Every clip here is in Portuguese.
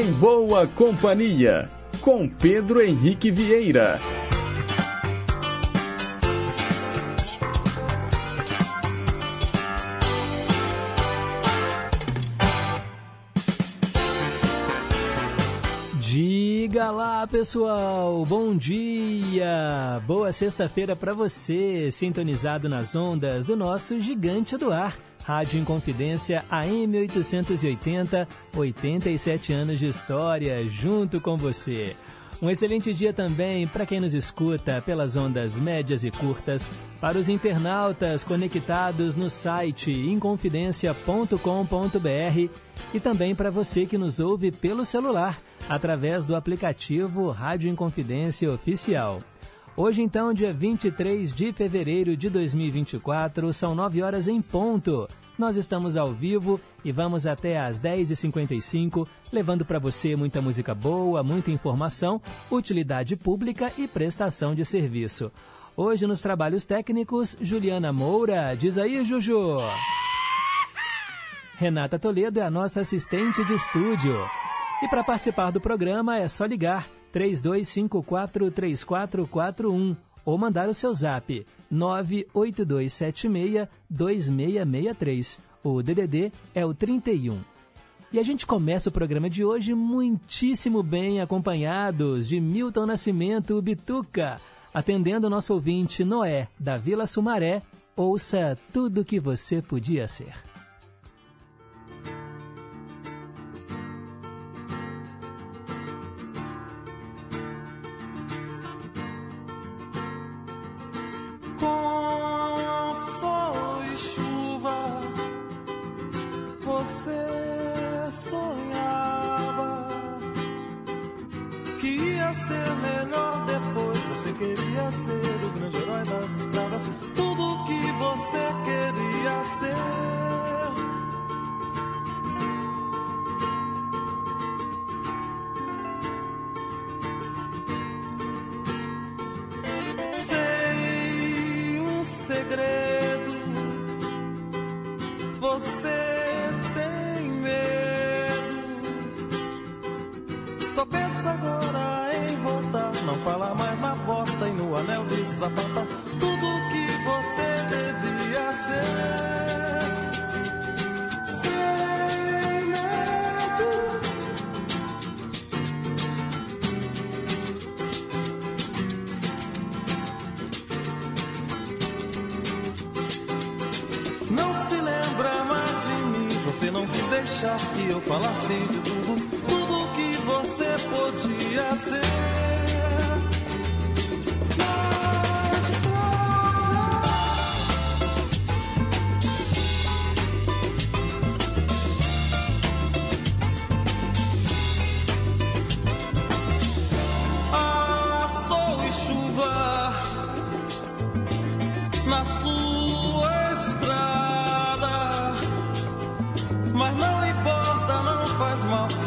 Em Boa Companhia, com Pedro Henrique Vieira. Diga lá, pessoal. Bom dia. Boa sexta-feira para você, sintonizado nas ondas do nosso gigante do ar. Rádio Inconfidência AM 880, 87 anos de história junto com você. Um excelente dia também para quem nos escuta pelas ondas médias e curtas, para os internautas conectados no site inconfidencia.com.br e também para você que nos ouve pelo celular através do aplicativo Rádio Inconfidência Oficial. Hoje, então, dia 23 de fevereiro de 2024, são 9 horas em ponto. Nós estamos ao vivo e vamos até às 10h55, levando para você muita música boa, muita informação, utilidade pública e prestação de serviço. Hoje, nos trabalhos técnicos, Juliana Moura. Diz aí, Juju! Renata Toledo é a nossa assistente de estúdio. E para participar do programa é só ligar 32543441 ou mandar o seu zap 982762663. O DDD é o 31. E a gente começa o programa de hoje muitíssimo bem acompanhados de Milton Nascimento Bituca, atendendo o nosso ouvinte Noé, da Vila Sumaré. Ouça tudo que você podia ser. Que ia ser melhor depois. Você queria ser o grande herói das estradas, tudo que você queria ser. Sei um segredo. Você tem medo. Só pensa agora no anel de sapata. Tudo que você devia ser. Sem medo. Não se lembra mais de mim. Você não quis deixar que eu falasse de tudo, tudo que você podia ser.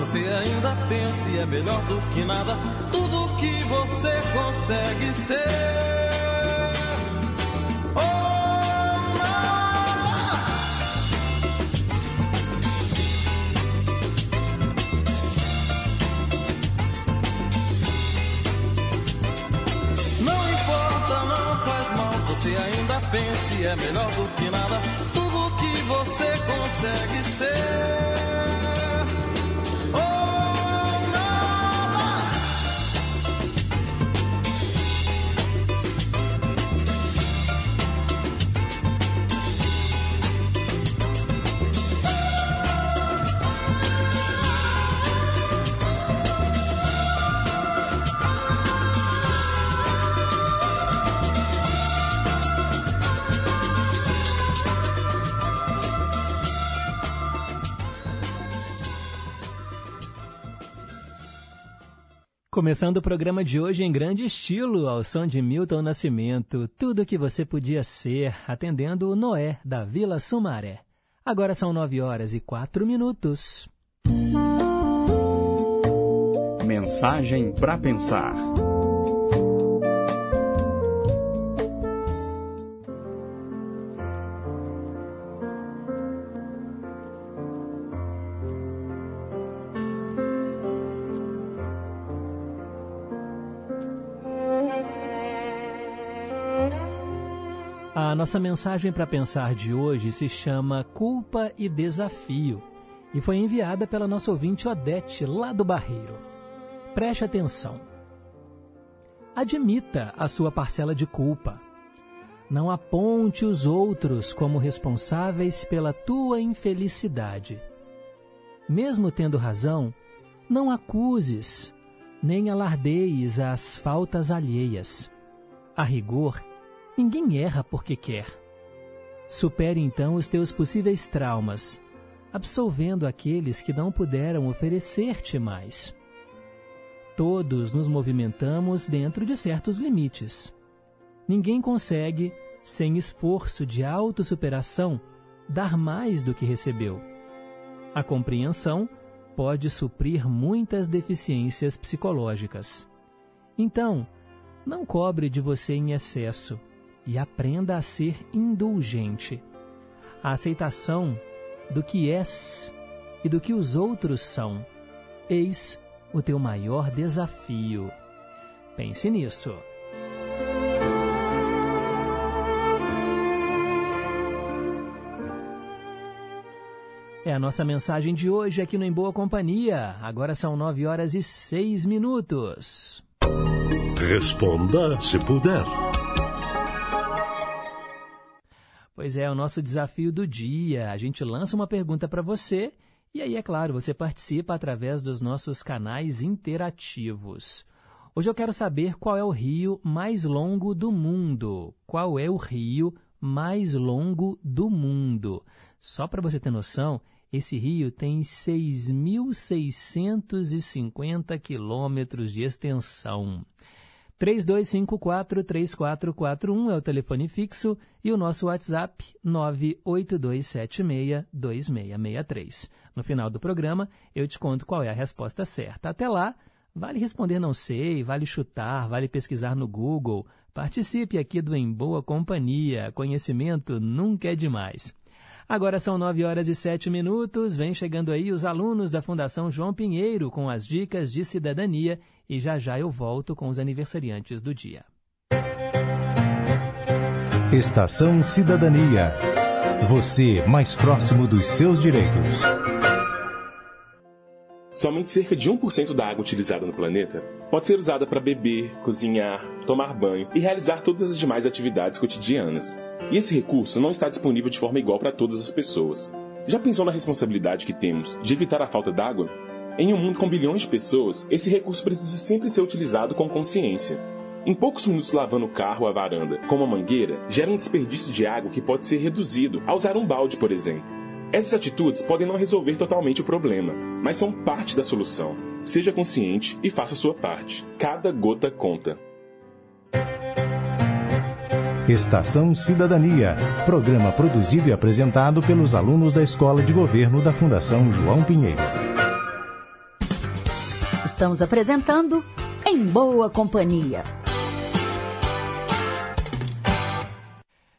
Você ainda pensa é melhor do que nada. Tudo que você consegue ser. Oh, nada. Não importa, não faz mal. Você ainda pensa e é melhor do que nada. Tudo que você consegue ser. Começando o programa de hoje em grande estilo, ao som de Milton Nascimento, tudo que você podia ser, atendendo o Noé da Vila Sumaré. Agora são nove horas e quatro minutos. Mensagem para pensar. A nossa mensagem para pensar de hoje se chama Culpa e Desafio e foi enviada pela nossa ouvinte Odete, lá do Barreiro. Preste atenção. Admita a sua parcela de culpa. Não aponte os outros como responsáveis pela tua infelicidade. Mesmo tendo razão, não acuses, nem alardeis as faltas alheias. A rigor, Ninguém erra porque quer. Supere então os teus possíveis traumas, absolvendo aqueles que não puderam oferecer-te mais. Todos nos movimentamos dentro de certos limites. Ninguém consegue, sem esforço de autossuperação, dar mais do que recebeu. A compreensão pode suprir muitas deficiências psicológicas. Então, não cobre de você em excesso e aprenda a ser indulgente. A aceitação do que és e do que os outros são. Eis o teu maior desafio. Pense nisso. É a nossa mensagem de hoje aqui no Em Boa Companhia. Agora são nove horas e seis minutos. Responda se puder. Pois é, o nosso desafio do dia. A gente lança uma pergunta para você e aí, é claro, você participa através dos nossos canais interativos. Hoje eu quero saber qual é o rio mais longo do mundo. Qual é o rio mais longo do mundo? Só para você ter noção, esse rio tem 6.650 quilômetros de extensão. 3254-3441 é o telefone fixo e o nosso WhatsApp 982762663. No final do programa, eu te conto qual é a resposta certa. Até lá, vale responder não sei, vale chutar, vale pesquisar no Google. Participe aqui do Em Boa Companhia. Conhecimento nunca é demais. Agora são 9 horas e 7 minutos. Vem chegando aí os alunos da Fundação João Pinheiro com as dicas de cidadania e já já eu volto com os aniversariantes do dia. Estação Cidadania. Você mais próximo dos seus direitos. Somente cerca de 1% da água utilizada no planeta pode ser usada para beber, cozinhar, tomar banho e realizar todas as demais atividades cotidianas. E esse recurso não está disponível de forma igual para todas as pessoas. Já pensou na responsabilidade que temos de evitar a falta d'água? Em um mundo com bilhões de pessoas, esse recurso precisa sempre ser utilizado com consciência. Em poucos minutos lavando o carro ou a varanda com uma mangueira, gera um desperdício de água que pode ser reduzido ao usar um balde, por exemplo. Essas atitudes podem não resolver totalmente o problema, mas são parte da solução. Seja consciente e faça sua parte. Cada gota conta. Estação Cidadania, programa produzido e apresentado pelos alunos da Escola de Governo da Fundação João Pinheiro. Estamos apresentando Em Boa Companhia.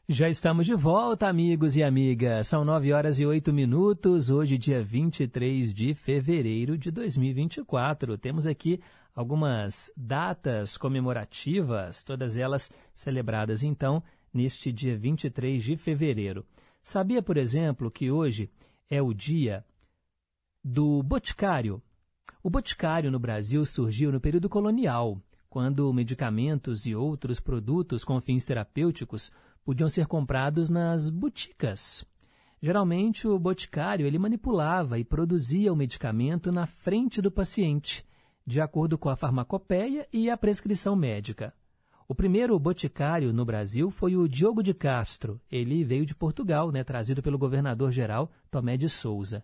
Já estamos de volta, amigos e amigas. São 9 horas e 8 minutos, hoje, dia 23 de fevereiro de 2024. Temos aqui algumas datas comemorativas, todas elas celebradas, então, neste dia 23 de fevereiro. Sabia, por exemplo, que hoje é o dia do Boticário? O Boticário no Brasil surgiu no período colonial, quando medicamentos e outros produtos com fins terapêuticos podiam ser comprados nas boticas. Geralmente, o boticário ele manipulava e produzia o medicamento na frente do paciente, de acordo com a farmacopeia e a prescrição médica. O primeiro boticário no Brasil foi o Diogo de Castro. Ele veio de Portugal, né, trazido pelo governador-geral Tomé de Souza.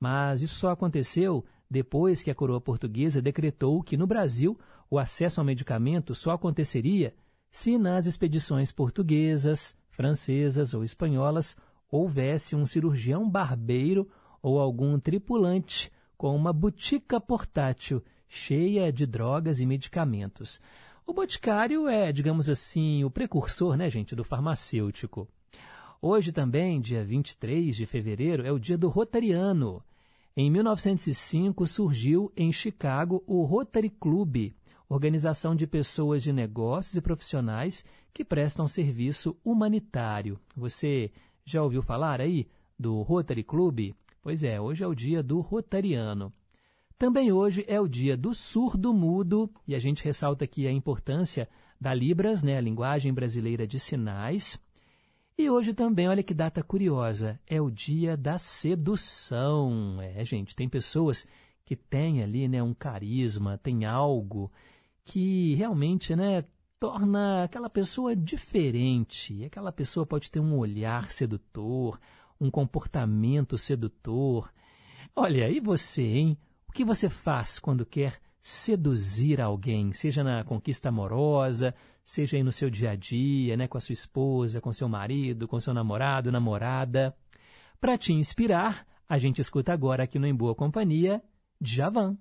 Mas isso só aconteceu depois que a coroa portuguesa decretou que no Brasil o acesso ao medicamento só aconteceria se nas expedições portuguesas, francesas ou espanholas houvesse um cirurgião barbeiro ou algum tripulante com uma botica portátil cheia de drogas e medicamentos. O boticário é, digamos assim, o precursor, né, gente, do farmacêutico. Hoje também, dia 23 de fevereiro, é o dia do Rotariano. Em 1905 surgiu em Chicago o Rotary Club, organização de pessoas de negócios e profissionais que prestam serviço humanitário. Você já ouviu falar aí do Rotary Club? Pois é, hoje é o dia do Rotariano. Também hoje é o dia do surdo-mudo e a gente ressalta aqui a importância da Libras, né, a linguagem brasileira de sinais. E hoje também, olha que data curiosa, é o dia da sedução. É, gente, tem pessoas que têm ali, né, um carisma, tem algo que realmente, né, torna aquela pessoa diferente. Aquela pessoa pode ter um olhar sedutor, um comportamento sedutor. Olha, e você, hein? O que você faz quando quer seduzir alguém, seja na conquista amorosa, seja aí no seu dia a dia, né, com a sua esposa, com seu marido, com seu namorado, namorada. Para te inspirar, a gente escuta agora aqui no Em Boa Companhia, Javan.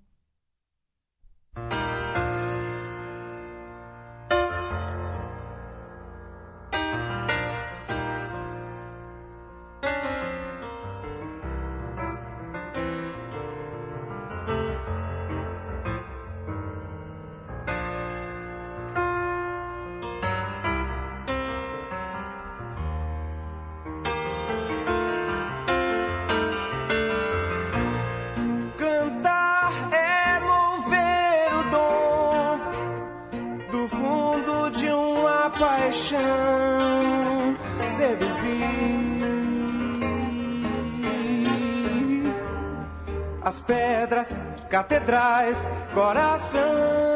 Catedrais, coração.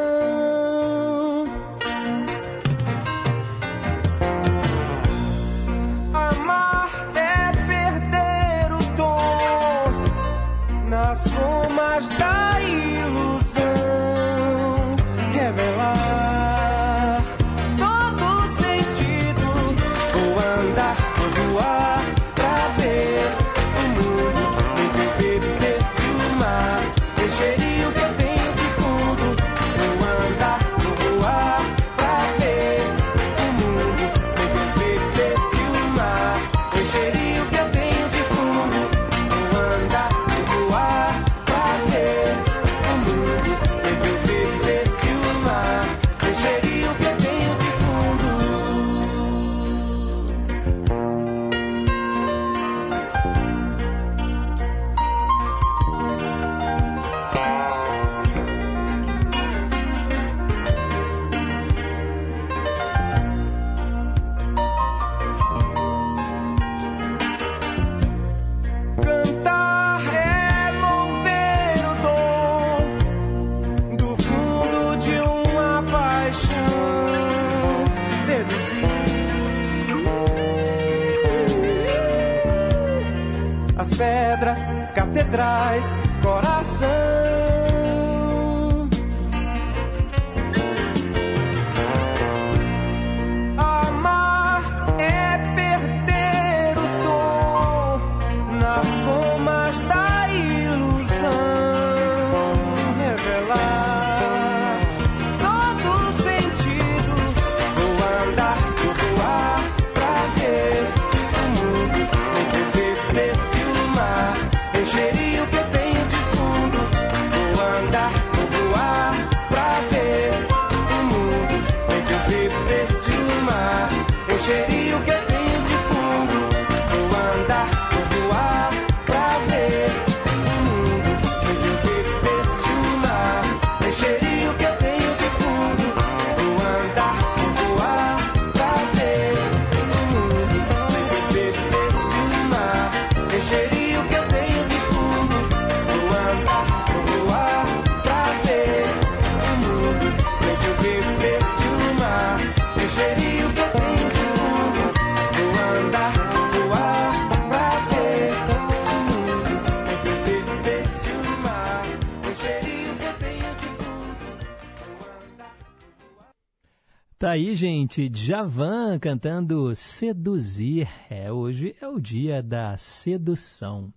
Tá aí, gente, Javan cantando Seduzir. É, hoje é o dia da sedução.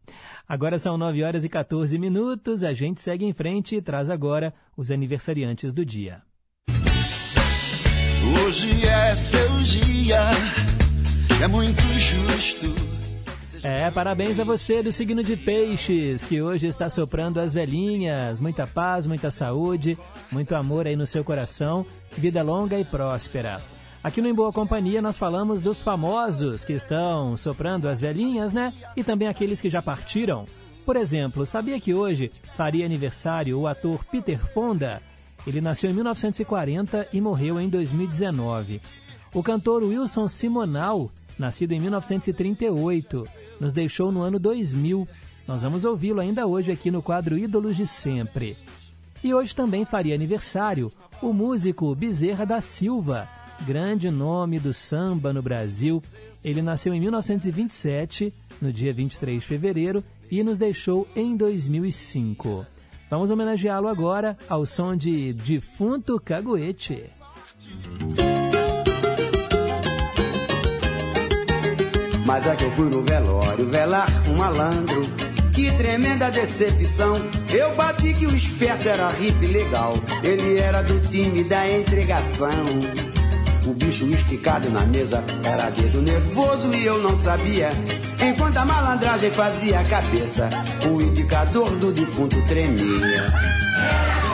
Agora são 9 horas e 14 minutos, a gente segue em frente e traz agora os aniversariantes do dia. Hoje é seu dia, é muito justo É, parabéns a você do signo de Peixes, que hoje está soprando as velhinhas. Muita paz, muita saúde, muito amor aí no seu coração, vida longa e próspera. Aqui no Em Boa Companhia nós falamos dos famosos que estão soprando as velhinhas, né? E também aqueles que já partiram. Por exemplo, sabia que hoje faria aniversário o ator Peter Fonda? Ele nasceu em 1940 e morreu em 2019. O cantor Wilson Simonal, nascido em 1938, nos deixou no ano 2000. Nós vamos ouvi-lo ainda hoje aqui no quadro Ídolos de Sempre. E hoje também faria aniversário o músico Bezerra da Silva, grande nome do samba no Brasil. Ele nasceu em 1927, no dia 23 de fevereiro, e nos deixou em 2005. Vamos homenageá-lo agora ao som de Defunto Caguete. Mas é que eu fui no velório velar um malandro. Que tremenda decepção. Eu bati que o esperto era rife legal. Ele era do time da entregação. O bicho esticado na mesa era dedo nervoso e eu não sabia. Enquanto a malandragem fazia a cabeça, o indicador do defunto tremia. Era.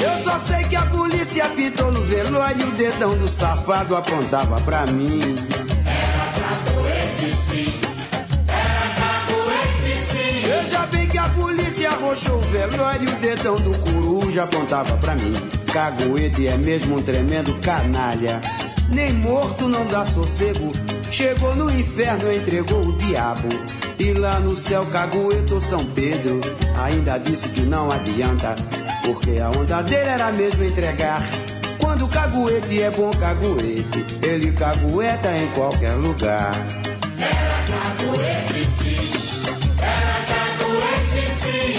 Eu só sei que a polícia pintou no velório e o dedão do safado apontava pra mim. Era capoete sim. Veja bem que a polícia arrochou o velório e o dedão do coruja apontava pra mim. Caguete é mesmo um tremendo canalha. Nem morto não dá sossego. Chegou no inferno, entregou o diabo. E lá no céu, Cagueto São Pedro ainda disse que não adianta. Porque a onda dele era mesmo entregar. Quando o caguete é bom caguete, ele cagueta em qualquer lugar. Era caguete sim.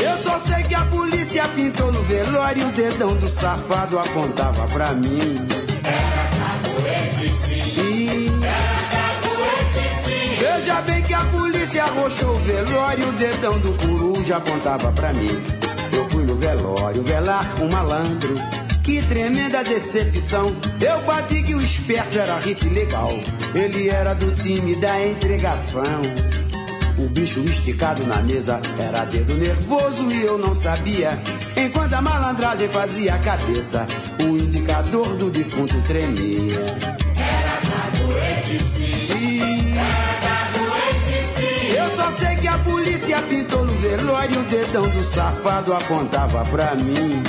Eu só sei que a polícia pintou no velório e o dedão do safado apontava pra mim. Era capoete sim. Era capoete sim. Veja bem que a polícia arrochou o velório e o dedão do coruja apontava pra mim. Eu fui no velório velar um malandro. Que tremenda decepção. Eu bati que o esperto era rife legal. Ele era do time da entregação. O bicho esticado na mesa era dedo nervoso e eu não sabia. Enquanto a malandragem fazia a cabeça, o indicador do defunto tremia. Era caguete que a polícia pintou no velório o dedão do safado apontava pra mim.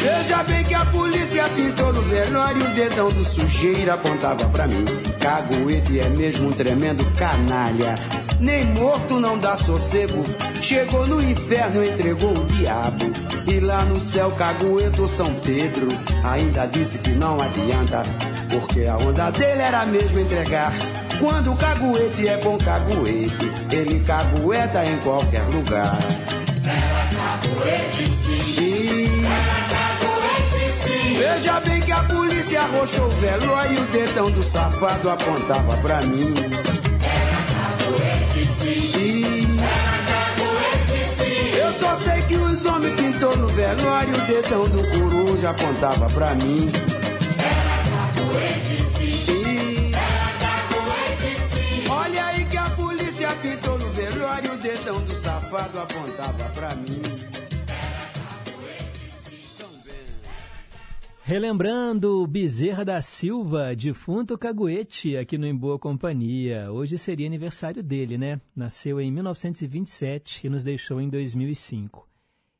Veja bem que a polícia pintou no velório o dedão do sujeiro apontava pra mim. Caguete é mesmo um tremendo canalha. Nem morto não dá sossego. Chegou no inferno, entregou o diabo. E lá no céu, Cagueto São Pedro ainda disse que não adianta. Porque a onda dele era mesmo entregar. Quando o caguete é bom caguete, ele cagueta em qualquer lugar. Era caguete sim. Era caguete sim. Veja bem que a polícia arrochou o velório e o dedão do safado apontava pra mim. Só sei que os homens pintou no velório o dedão do coruja apontava pra mim. Era caguete sim. Era caguete sim. Olha aí que a polícia pintou no velório o dedão do safado apontava pra mim. Relembrando Bezerra da Silva, defunto Caguete, aqui no Em Boa Companhia. Hoje seria aniversário dele, né? Nasceu em 1927 e nos deixou em 2005.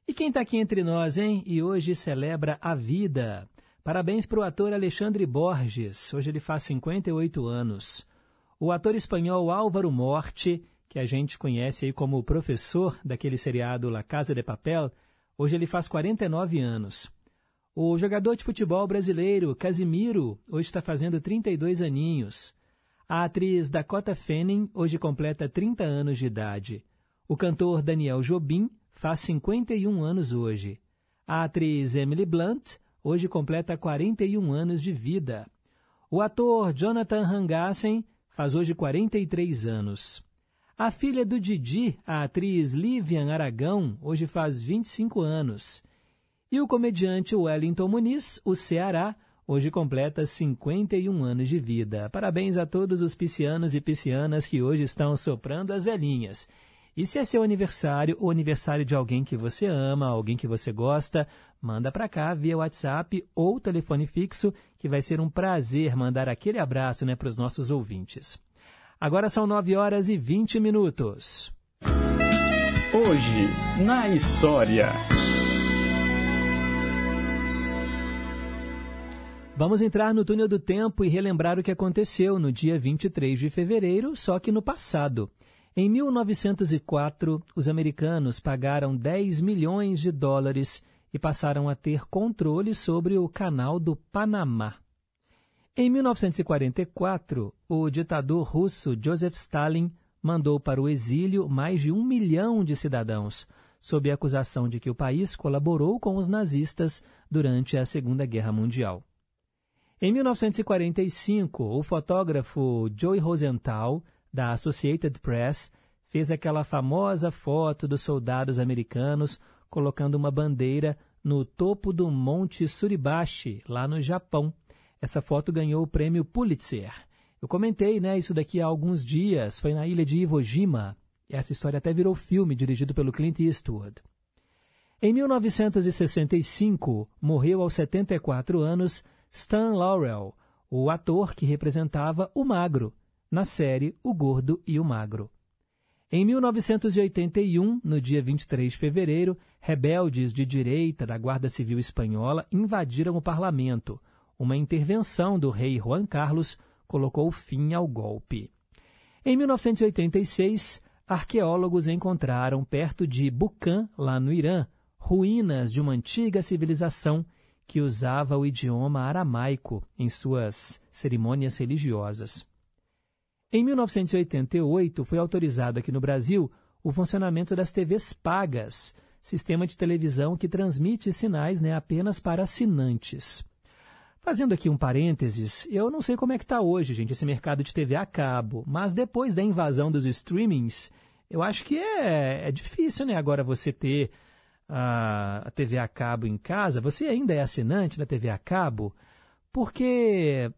E quem está aqui entre nós, hein? E hoje celebra a vida. Parabéns para o ator Alexandre Borges. Hoje ele faz 58 anos. O ator espanhol Álvaro Morte, que a gente conhece aí como o professor daquele seriado La Casa de Papel, hoje ele faz 49 anos. O jogador de futebol brasileiro Casimiro hoje está fazendo 32 aninhos. A atriz Dakota Fanning hoje completa 30 anos de idade. O cantor Daniel Jobim faz 51 anos hoje. A atriz Emily Blunt hoje completa 41 anos de vida. O ator Jonathan Rangassen faz hoje 43 anos. A filha do Didi, a atriz Livian Aragão, hoje faz 25 anos. E o comediante Wellington Muniz, o Ceará, hoje completa 51 anos de vida. Parabéns a todos os piscianos e piscianas que hoje estão soprando as velhinhas. E se é seu aniversário ou aniversário de alguém que você ama, alguém que você gosta, manda para cá via WhatsApp ou telefone fixo, que vai ser um prazer mandar aquele abraço né, para os nossos ouvintes. Agora são 9 horas e 20 minutos. Hoje, na história. Vamos entrar no túnel do tempo e relembrar o que aconteceu no dia 23 de fevereiro, só que no passado. Em 1904, os americanos pagaram 10 milhões de dólares e passaram a ter controle sobre o Canal do Panamá. Em 1944, o ditador russo Joseph Stalin mandou para o exílio mais de um milhão de cidadãos, sob a acusação de que o país colaborou com os nazistas durante a Segunda Guerra Mundial. Em 1945, o fotógrafo Joey Rosenthal, da Associated Press, fez aquela famosa foto dos soldados americanos colocando uma bandeira no topo do Monte Suribashi, lá no Japão. Essa foto ganhou o prêmio Pulitzer. Eu comentei né, isso daqui há alguns dias, foi na ilha de Iwo Jima. Essa história até virou filme dirigido pelo Clint Eastwood. Em 1965, morreu aos 74 anos Stan Laurel, o ator que representava o Magro, na série O Gordo e o Magro. Em 1981, no dia 23 de fevereiro, rebeldes de direita da Guarda Civil Espanhola invadiram o parlamento. Uma intervenção do rei Juan Carlos colocou fim ao golpe. Em 1986, arqueólogos encontraram perto de Bucan, lá no Irã, ruínas de uma antiga civilização que usava o idioma aramaico em suas cerimônias religiosas. Em 1988, foi autorizado aqui no Brasil o funcionamento das TVs pagas, sistema de televisão que transmite sinais né, apenas para assinantes. Fazendo aqui um parênteses, eu não sei como é que está hoje, gente, esse mercado de TV a cabo, mas depois da invasão dos streamings, eu acho que é, é difícil né, agora você ter a, TV a cabo em casa, você ainda é assinante da TV a cabo, porque,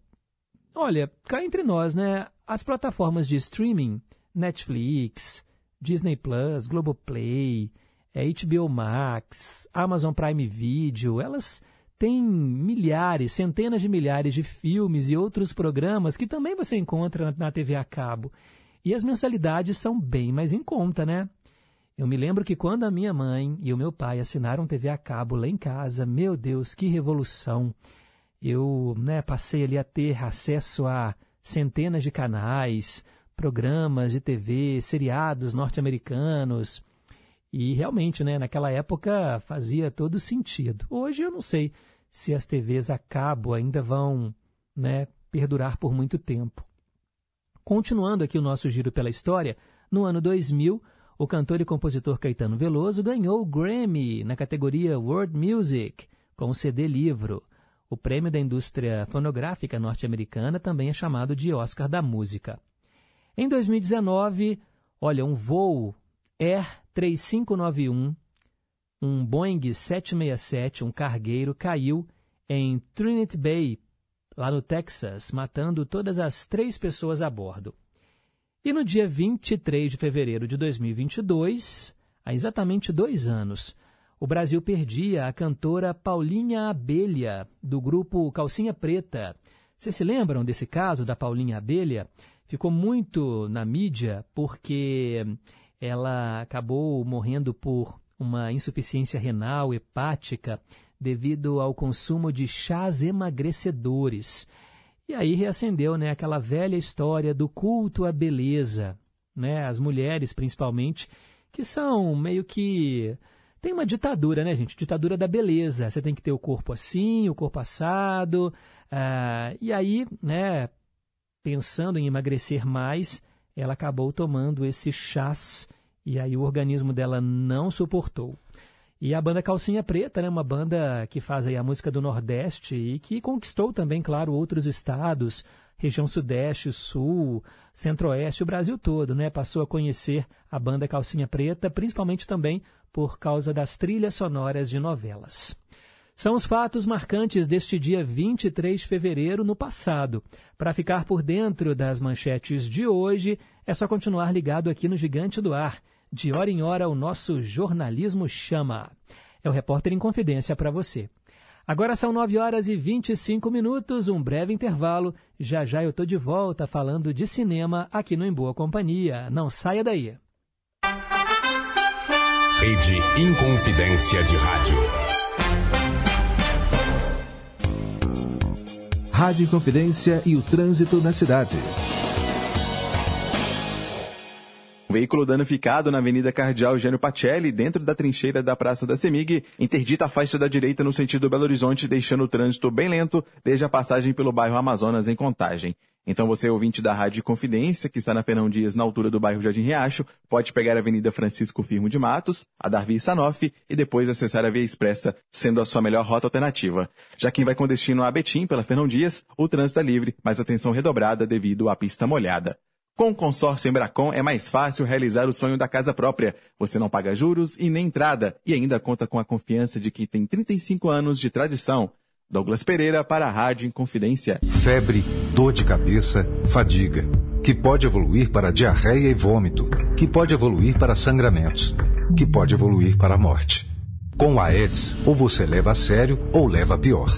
olha, cá entre nós, né, as plataformas de streaming, Netflix, Disney Plus, Globoplay, HBO Max, Amazon Prime Video, elas têm milhares, centenas de milhares de filmes e outros programas que também você encontra na TV a cabo. E as mensalidades são bem mais em conta, né? Eu me lembro que quando a minha mãe e o meu pai assinaram TV a cabo lá em casa, meu Deus, que revolução! Eu né, passei ali a ter acesso a centenas de canais, programas de TV, seriados norte-americanos. E realmente, né, naquela época fazia todo sentido. Hoje eu não sei se as TVs a cabo ainda vão né, perdurar por muito tempo. Continuando aqui o nosso giro pela história, no ano 2000, o cantor e compositor Caetano Veloso ganhou o Grammy na categoria World Music com o CD livro. O prêmio da indústria fonográfica norte-americana também é chamado de Oscar da Música. Em 2019, olha, um voo Air 3591, um Boeing 767, um cargueiro, caiu em Trinity Bay, lá no Texas, matando todas as três pessoas a bordo. E no dia 23 de fevereiro de 2022, há exatamente dois anos, o Brasil perdia a cantora Paulinha Abelha, do grupo Calcinha Preta. Vocês se lembram desse caso da Paulinha Abelha? Ficou muito na mídia porque ela acabou morrendo por uma insuficiência renal hepática devido ao consumo de chás emagrecedores. E aí reacendeu né, aquela velha história do culto à beleza. Né? As mulheres, principalmente, que são meio que. Tem uma ditadura, né, gente? Ditadura da beleza. Você tem que ter o corpo assim, o corpo assado. Uh, e aí, né, pensando em emagrecer mais, ela acabou tomando esse chás e aí o organismo dela não suportou. E a banda Calcinha Preta, né, uma banda que faz aí a música do Nordeste e que conquistou também, claro, outros estados, região Sudeste, Sul, Centro-Oeste, o Brasil todo, né? Passou a conhecer a banda Calcinha Preta, principalmente também por causa das trilhas sonoras de novelas. São os fatos marcantes deste dia 23 de fevereiro no passado. Para ficar por dentro das manchetes de hoje, é só continuar ligado aqui no Gigante do Ar. De hora em hora, o nosso jornalismo chama. É o Repórter em Confidência para você. Agora são 9 horas e 25 minutos, um breve intervalo. Já já eu estou de volta falando de cinema aqui no Em Boa Companhia. Não saia daí. Rede Inconfidência de Rádio. Rádio Inconfidência e o trânsito na cidade. Um veículo danificado na Avenida Cardeal Gênio Pacelli, dentro da trincheira da Praça da Semig, interdita a faixa da direita no sentido Belo Horizonte, deixando o trânsito bem lento desde a passagem pelo bairro Amazonas em Contagem. Então você, ouvinte da Rádio Confidência, que está na Fernão Dias, na altura do bairro Jardim Riacho, pode pegar a Avenida Francisco Firmo de Matos, a Darvi Sanofi e depois acessar a Via Expressa, sendo a sua melhor rota alternativa. Já quem vai com destino a Betim, pela Fernão Dias, o trânsito é livre, mas atenção redobrada devido à pista molhada. Com o consórcio Embracon é mais fácil realizar o sonho da casa própria. Você não paga juros e nem entrada e ainda conta com a confiança de quem tem 35 anos de tradição. Douglas Pereira para a Rádio Inconfidência. Febre, dor de cabeça, fadiga, que pode evoluir para diarreia e vômito, que pode evoluir para sangramentos, que pode evoluir para a morte. Com a AIDS, ou você leva a sério ou leva a pior.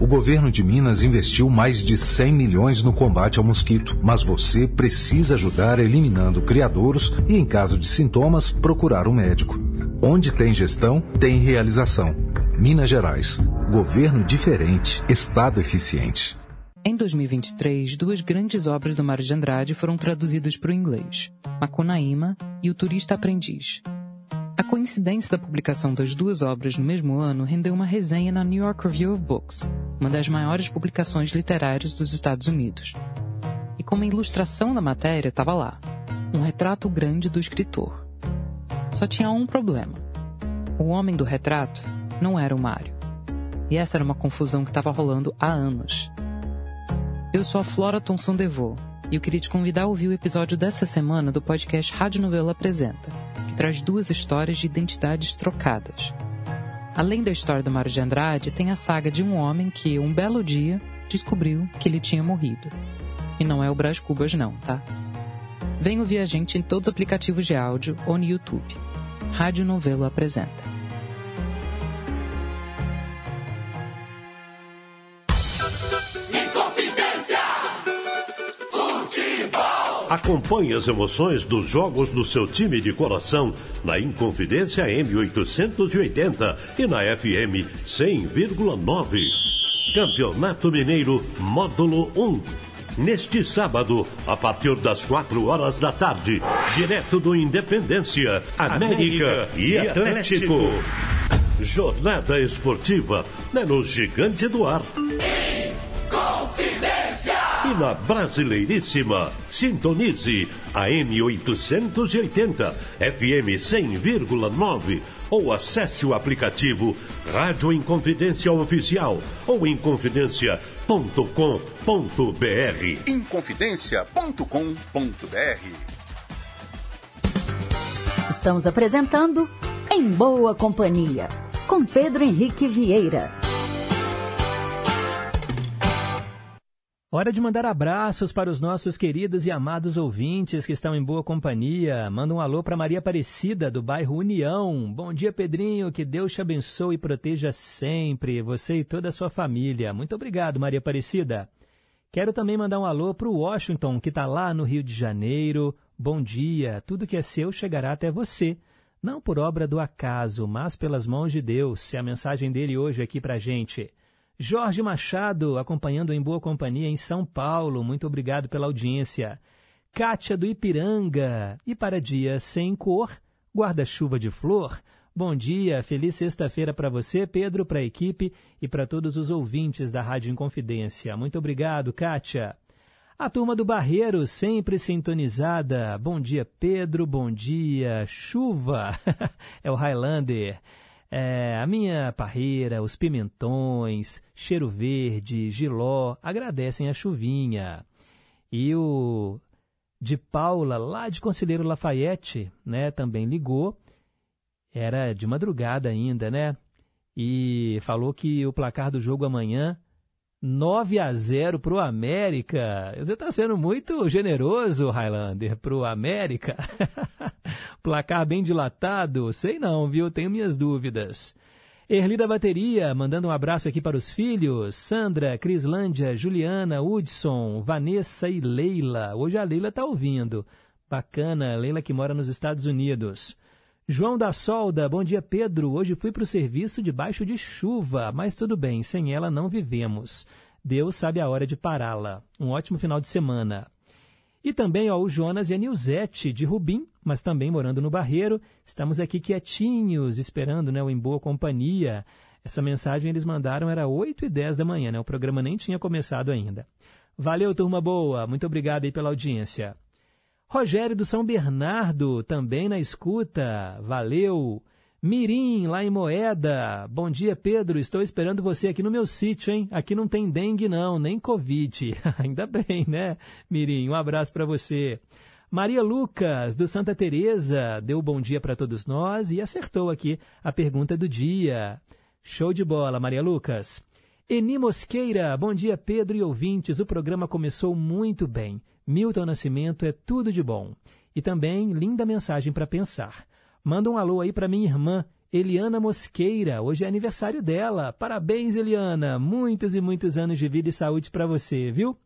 O governo de Minas investiu mais de 100 milhões no combate ao mosquito, mas você precisa ajudar eliminando criadouros e, em caso de sintomas, procurar um médico. Onde tem gestão, tem realização. Minas Gerais. Governo diferente, Estado eficiente. Em 2023, duas grandes obras do Mário de Andrade foram traduzidas para o inglês: Macunaíma e O Turista Aprendiz. A coincidência da publicação das duas obras no mesmo ano rendeu uma resenha na New York Review of Books, uma das maiores publicações literárias dos Estados Unidos. E como ilustração da matéria estava lá, um retrato grande do escritor. Só tinha um problema. O homem do retrato não era o Mário. E essa era uma confusão que estava rolando há anos. Eu sou a Flora Thomson Devô e eu queria te convidar a ouvir o episódio dessa semana do podcast Rádio Novela Apresenta traz duas histórias de identidades trocadas. Além da história do Mário de Andrade, tem a saga de um homem que, um belo dia, descobriu que ele tinha morrido. E não é o Brás Cubas não, tá? Vem ouvir a gente em todos os aplicativos de áudio ou no YouTube. Rádio Novelo apresenta. Acompanhe as emoções dos jogos do seu time de coração na Inconfidência M880 e na FM 100,9. Campeonato Mineiro Módulo 1. Neste sábado, a partir das 4 horas da tarde, direto do Independência, América, América e Atlético. Jornada esportiva é no Gigante do Ar. E na Brasileiríssima, sintonize a M880, FM 100,9 ou acesse o aplicativo Rádio Inconfidência Oficial ou inconfidência.com.br. Inconfidência.com.br. Estamos apresentando Em Boa Companhia, com Pedro Henrique Vieira. Hora de mandar abraços para os nossos queridos e amados ouvintes que estão em boa companhia. Manda um alô para Maria Aparecida, do bairro União. Bom dia, Pedrinho. Que Deus te abençoe e proteja sempre, você e toda a sua família. Muito obrigado, Maria Aparecida. Quero também mandar um alô para o Washington, que está lá no Rio de Janeiro. Bom dia. Tudo que é seu chegará até você. Não por obra do acaso, mas pelas mãos de Deus. É a mensagem dele hoje aqui para gente. Jorge Machado, acompanhando em boa companhia em São Paulo. Muito obrigado pela audiência. Kátia do Ipiranga. E para dia sem cor, guarda-chuva de flor. Bom dia, feliz sexta-feira para você, Pedro, para a equipe e para todos os ouvintes da Rádio Inconfidência. Muito obrigado, Kátia. A turma do Barreiro, sempre sintonizada. Bom dia, Pedro. Bom dia, chuva. é o Highlander. É, a minha parreira, os pimentões, cheiro verde, giló, agradecem a chuvinha. E o de Paula, lá de Conselheiro Lafayette, né, também ligou. Era de madrugada ainda, né? e falou que o placar do jogo amanhã 9 a 0 para o América. Você está sendo muito generoso, Highlander, para o América. Placar bem dilatado? Sei não, viu? Tenho minhas dúvidas. Erli da Bateria, mandando um abraço aqui para os filhos. Sandra, Crislândia, Juliana, Hudson, Vanessa e Leila. Hoje a Leila está ouvindo. Bacana, Leila que mora nos Estados Unidos. João da Solda, bom dia Pedro. Hoje fui para o serviço debaixo de chuva, mas tudo bem, sem ela não vivemos. Deus sabe a hora de pará-la. Um ótimo final de semana. E também ó, o Jonas e a Nilzete, de Rubim, mas também morando no Barreiro. Estamos aqui quietinhos, esperando né, o Em Boa Companhia. Essa mensagem eles mandaram era 8 e 10 da manhã, né? o programa nem tinha começado ainda. Valeu, turma boa. Muito obrigado aí pela audiência. Rogério do São Bernardo, também na escuta. Valeu. Mirim, lá em Moeda. Bom dia, Pedro. Estou esperando você aqui no meu sítio, hein? Aqui não tem dengue, não, nem Covid. Ainda bem, né, Mirim? Um abraço para você. Maria Lucas, do Santa Teresa, deu bom dia para todos nós e acertou aqui a pergunta do dia. Show de bola, Maria Lucas. Eni Mosqueira, bom dia, Pedro e ouvintes. O programa começou muito bem. Milton Nascimento é tudo de bom. E também linda mensagem para pensar. Manda um alô aí para minha irmã, Eliana Mosqueira. Hoje é aniversário dela. Parabéns, Eliana. Muitos e muitos anos de vida e saúde para você, viu?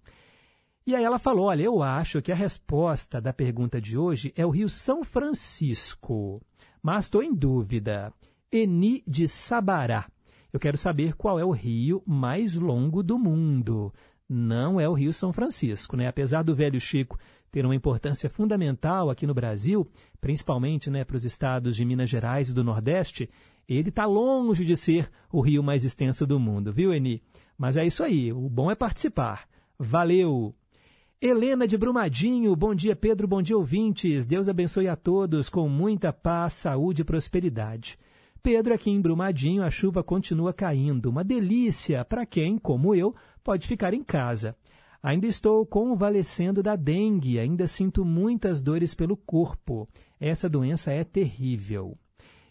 E aí ela falou: Olha, eu acho que a resposta da pergunta de hoje é o Rio São Francisco. Mas estou em dúvida. Eni de Sabará. Eu quero saber qual é o rio mais longo do mundo não é o Rio São Francisco. Né? Apesar do Velho Chico ter uma importância fundamental aqui no Brasil, principalmente né, para os estados de Minas Gerais e do Nordeste, ele está longe de ser o rio mais extenso do mundo, viu, Eni? Mas é isso aí, o bom é participar. Valeu! Helena de Brumadinho, bom dia Pedro, bom dia ouvintes. Deus abençoe a todos com muita paz, saúde e prosperidade. Pedro, aqui em Brumadinho, a chuva continua caindo. Uma delícia para quem, como eu, pode ficar em casa. Ainda estou convalescendo da dengue, ainda sinto muitas dores pelo corpo. Essa doença é terrível.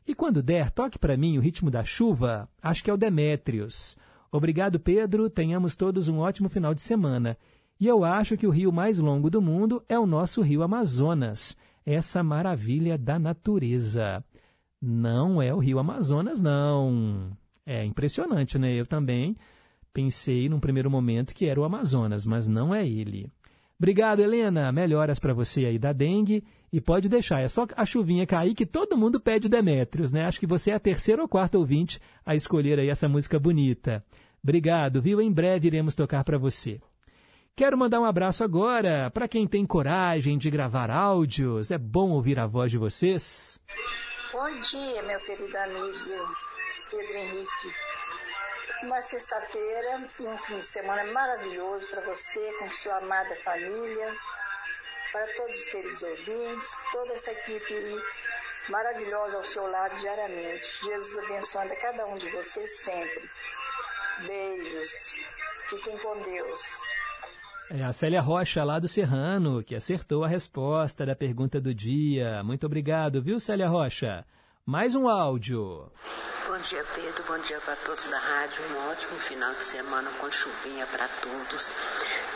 E quando der, toque para mim o ritmo da chuva. Acho que é o Demétrios. Obrigado, Pedro. Tenhamos todos um ótimo final de semana. E eu acho que o rio mais longo do mundo é o nosso rio Amazonas, essa maravilha da natureza. Não é o rio Amazonas, não. É impressionante, né? Eu também pensei num primeiro momento que era o Amazonas, mas não é ele. Obrigado, Helena. Melhoras para você aí da dengue. E pode deixar, é só a chuvinha cair que todo mundo pede Demétrios, né? Acho que você é a terceira ou quarta ouvinte a escolher aí essa música bonita. Obrigado, viu? Em breve iremos tocar para você. Quero mandar um abraço agora para quem tem coragem de gravar áudios. É bom ouvir a voz de vocês. Bom dia, meu querido amigo Pedro Henrique. Uma sexta-feira e um fim de semana maravilhoso para você, com sua amada família, para todos os queridos ouvintes, toda essa equipe maravilhosa ao seu lado diariamente. Jesus abençoando a cada um de vocês sempre. Beijos. Fiquem com Deus. É a Célia Rocha, lá do Serrano, que acertou a resposta da pergunta do dia. Muito obrigado, viu, Célia Rocha? Mais um áudio. Bom dia, Pedro. Bom dia para todos da rádio. Um ótimo final de semana com chuvinha para todos.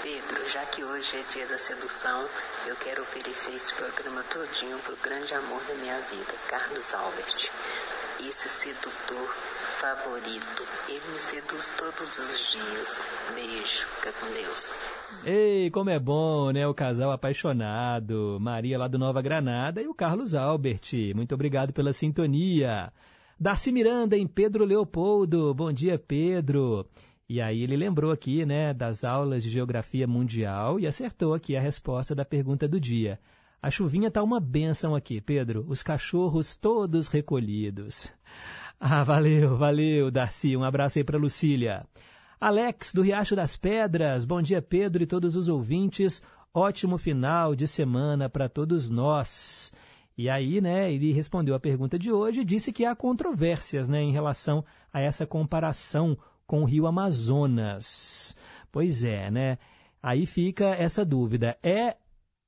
Pedro, já que hoje é dia da sedução, eu quero oferecer esse programa todinho pro grande amor da minha vida, Carlos Albert. Esse sedutor favorito. Ele me seduz todos os dias. Beijo, fica com Deus. Ei, como é bom, né? O casal apaixonado. Maria lá do Nova Granada e o Carlos Albert. Muito obrigado pela sintonia. Darcy Miranda em Pedro Leopoldo. Bom dia, Pedro. E aí ele lembrou aqui, né, das aulas de geografia mundial e acertou aqui a resposta da pergunta do dia. A chuvinha tá uma benção aqui, Pedro. Os cachorros todos recolhidos. Ah, valeu, valeu, Darcy. Um abraço aí para Lucília. Alex, do Riacho das Pedras. Bom dia, Pedro e todos os ouvintes. Ótimo final de semana para todos nós. E aí, né, ele respondeu a pergunta de hoje e disse que há controvérsias, né, em relação a essa comparação com o Rio Amazonas. Pois é, né? Aí fica essa dúvida. É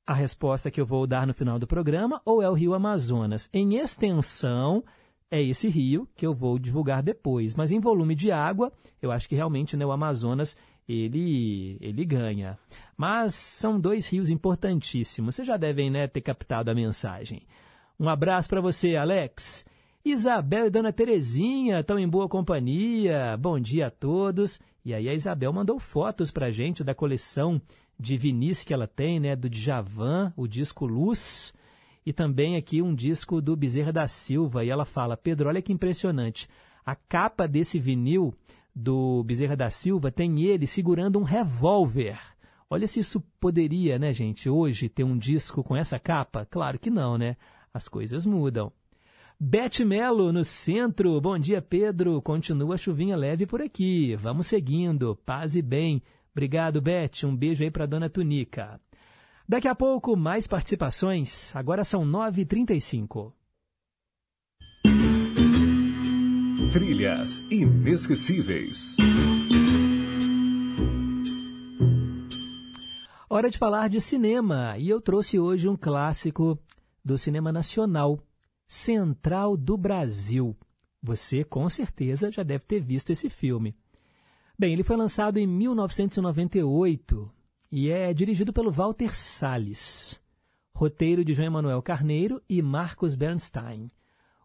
a resposta que eu vou dar no final do programa ou é o Rio Amazonas? Em extensão, é esse rio que eu vou divulgar depois. Mas em volume de água, eu acho que realmente né, o Amazonas ele, ele ganha. Mas são dois rios importantíssimos. Vocês já devem né, ter captado a mensagem. Um abraço para você, Alex. Isabel e Dona Terezinha estão em boa companhia. Bom dia a todos. E aí a Isabel mandou fotos para gente da coleção de vinis que ela tem, né, do Djavan, o disco Luz, e também aqui um disco do Bezerra da Silva. E ela fala: Pedro, olha que impressionante. A capa desse vinil do Bezerra da Silva tem ele segurando um revólver. Olha se isso poderia, né, gente, hoje ter um disco com essa capa? Claro que não, né? As coisas mudam. Bete Melo, no centro. Bom dia, Pedro. Continua a chuvinha leve por aqui. Vamos seguindo. Paz e bem. Obrigado, Bete. Um beijo aí para dona Tunica. Daqui a pouco, mais participações. Agora são 9h35. Trilhas inesquecíveis. Hora de falar de cinema. E eu trouxe hoje um clássico do cinema nacional, Central do Brasil. Você com certeza já deve ter visto esse filme. Bem, ele foi lançado em 1998 e é dirigido pelo Walter Salles. Roteiro de João Emanuel Carneiro e Marcos Bernstein.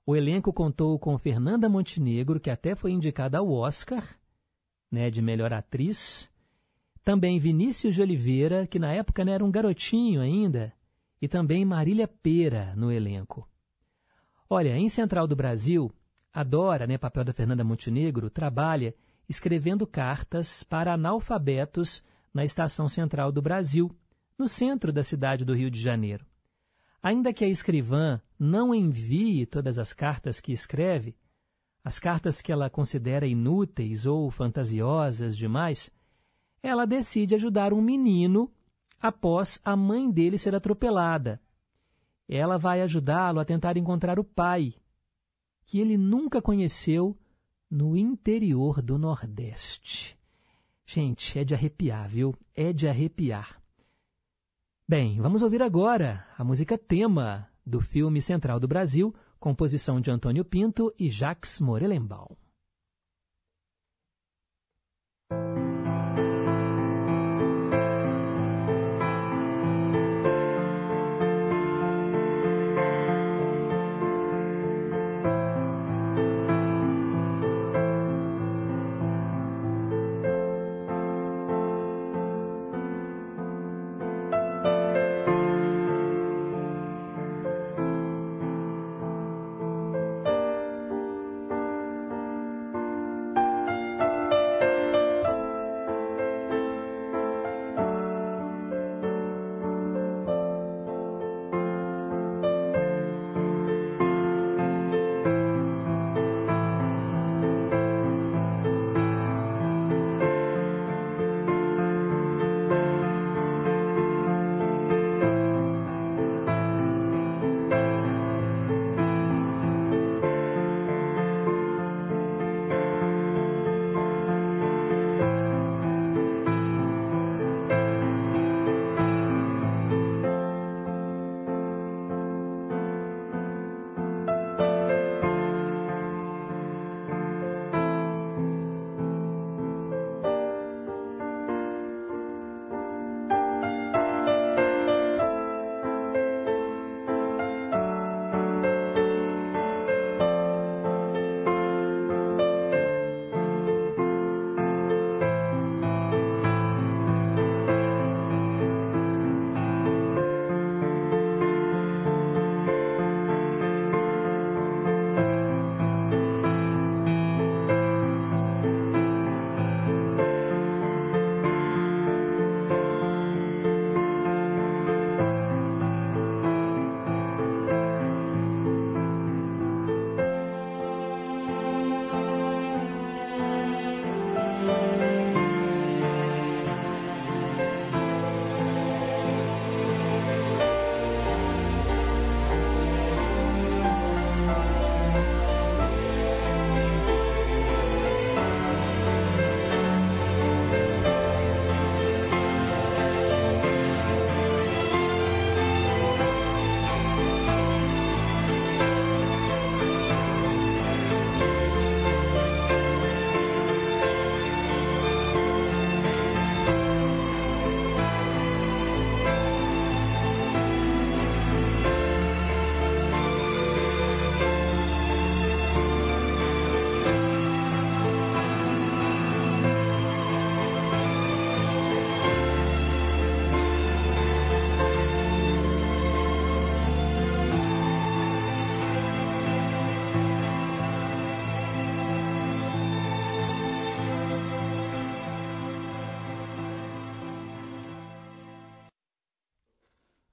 O elenco contou com Fernanda Montenegro, que até foi indicada ao Oscar né, de melhor atriz. Também Vinícius de Oliveira, que na época né, era um garotinho ainda. E também Marília Pera no elenco. Olha, em Central do Brasil, Adora, né, papel da Fernanda Montenegro, trabalha escrevendo cartas para analfabetos na Estação Central do Brasil, no centro da cidade do Rio de Janeiro. Ainda que a escrivã não envie todas as cartas que escreve, as cartas que ela considera inúteis ou fantasiosas demais, ela decide ajudar um menino após a mãe dele ser atropelada ela vai ajudá-lo a tentar encontrar o pai, que ele nunca conheceu no interior do Nordeste. Gente, é de arrepiar, viu? É de arrepiar. Bem, vamos ouvir agora a música tema do filme Central do Brasil, composição de Antônio Pinto e Jacques Morelenbaum.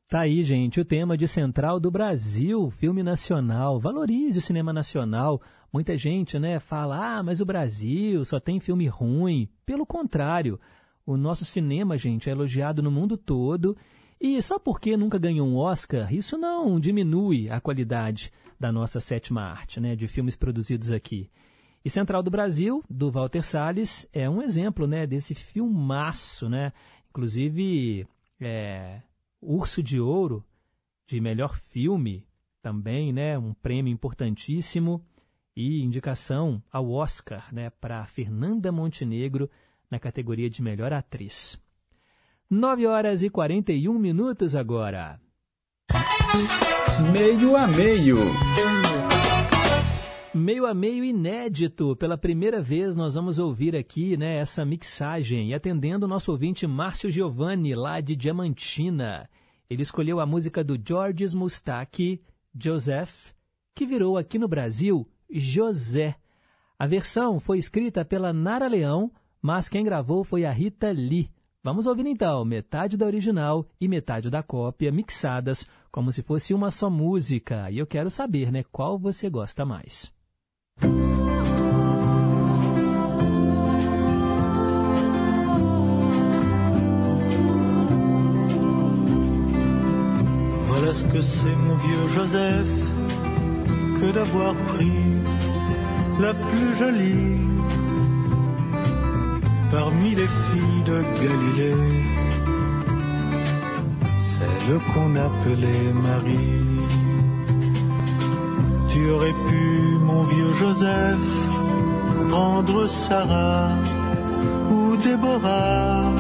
Tá aí, gente, o tema de Central do Brasil, filme nacional. Valorize o cinema nacional. Muita gente, né, fala: "Ah, mas o Brasil só tem filme ruim". Pelo contrário, o nosso cinema, gente, é elogiado no mundo todo. E só porque nunca ganhou um Oscar, isso não diminui a qualidade da nossa sétima arte, né, de filmes produzidos aqui. E Central do Brasil, do Walter Salles, é um exemplo, né, desse filmaço, né? Inclusive, é, Urso de Ouro, de melhor filme, também, né? Um prêmio importantíssimo e indicação ao Oscar, né? Para Fernanda Montenegro na categoria de melhor atriz. 9 horas e 41 minutos agora. Meio a meio. Meio a meio inédito. Pela primeira vez nós vamos ouvir aqui né, essa mixagem. E atendendo o nosso ouvinte Márcio Giovanni, lá de Diamantina. Ele escolheu a música do Georges Mustaki, Joseph, que virou aqui no Brasil José. A versão foi escrita pela Nara Leão, mas quem gravou foi a Rita Lee. Vamos ouvir então metade da original e metade da cópia mixadas como se fosse uma só música. E eu quero saber, né, qual você gosta mais. Voilà ce que c'est mon vieux Joseph que d'avoir pris la plus jolie parmi les filles de Galilée, celle qu'on appelait Marie. Tu aurais pu, mon vieux Joseph, prendre Sarah ou Déborah,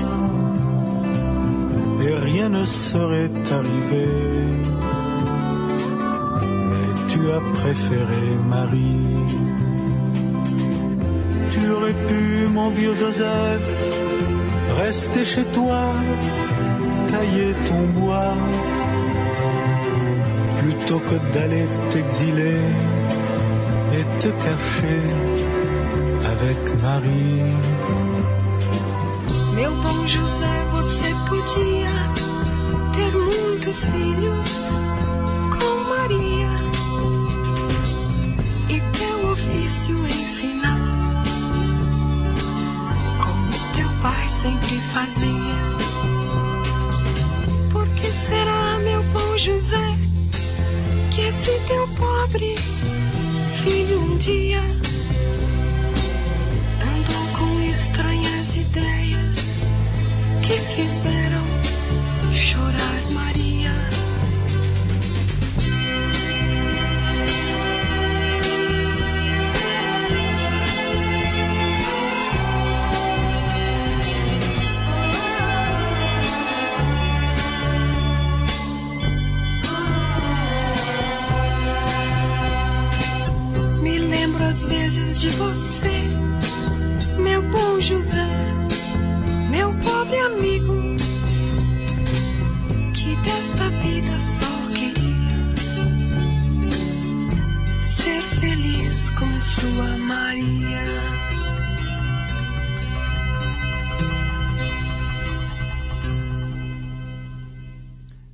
et rien ne serait arrivé. Mais tu as préféré Marie. Tu aurais pu, mon vieux Joseph, rester chez toi, tailler ton bois plutôt que d'aller t'exiler et te cacher avec Marie. Meu bom José, você podia ter muitos filhos com Maria e teu ofício ensinar, como teu pai sempre fazia. Por que será, meu bom José? que esse teu pobre filho um dia andou com estranhas ideias que fizeram chorar Maria. Me lembro às vezes de você, meu bom José, meu pobre amigo, que desta vida só queria ser feliz com sua Maria.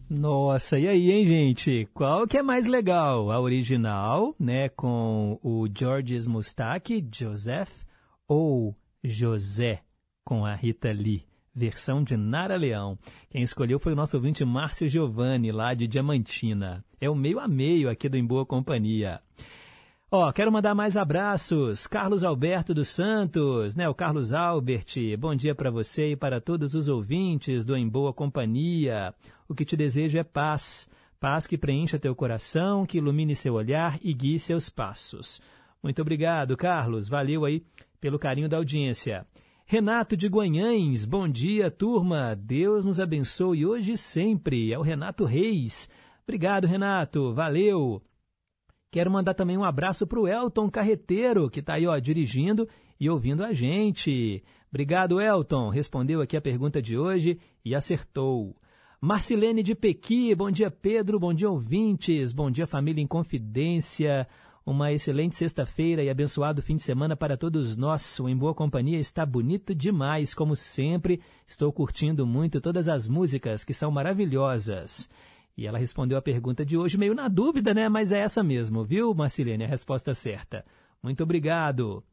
Nossa, e aí, hein, gente? Qual que é mais legal? A original, né, com o Georges Mustaki, Joseph, ou José, com a Rita Lee, versão de Nara Leão. Quem escolheu foi o nosso ouvinte Márcio Giovanni, lá de Diamantina. É o meio a meio aqui do Em Boa Companhia. Ó, quero mandar mais abraços. Carlos Alberto dos Santos, né? O Carlos Albert. Bom dia para você e para todos os ouvintes do Em Boa Companhia. O que te desejo é paz. Paz que preencha teu coração, que ilumine seu olhar e guie seus passos. Muito obrigado, Carlos. Valeu aí pelo carinho da audiência. Renato de Guanhães, bom dia, turma. Deus nos abençoe hoje e sempre. É o Renato Reis. Obrigado, Renato. Valeu. Quero mandar também um abraço para o Elton Carreteiro, que está aí ó, dirigindo e ouvindo a gente. Obrigado, Elton. Respondeu aqui a pergunta de hoje e acertou. Marcilene de Pequi, bom dia, Pedro. Bom dia, ouvintes. Bom dia, família em confidência. Uma excelente sexta-feira e abençoado fim de semana para todos nós. O Em Boa Companhia está bonito demais, como sempre. Estou curtindo muito todas as músicas que são maravilhosas. E ela respondeu a pergunta de hoje meio na dúvida, né? Mas é essa mesmo, viu, Marcilene? A resposta certa. Muito obrigado.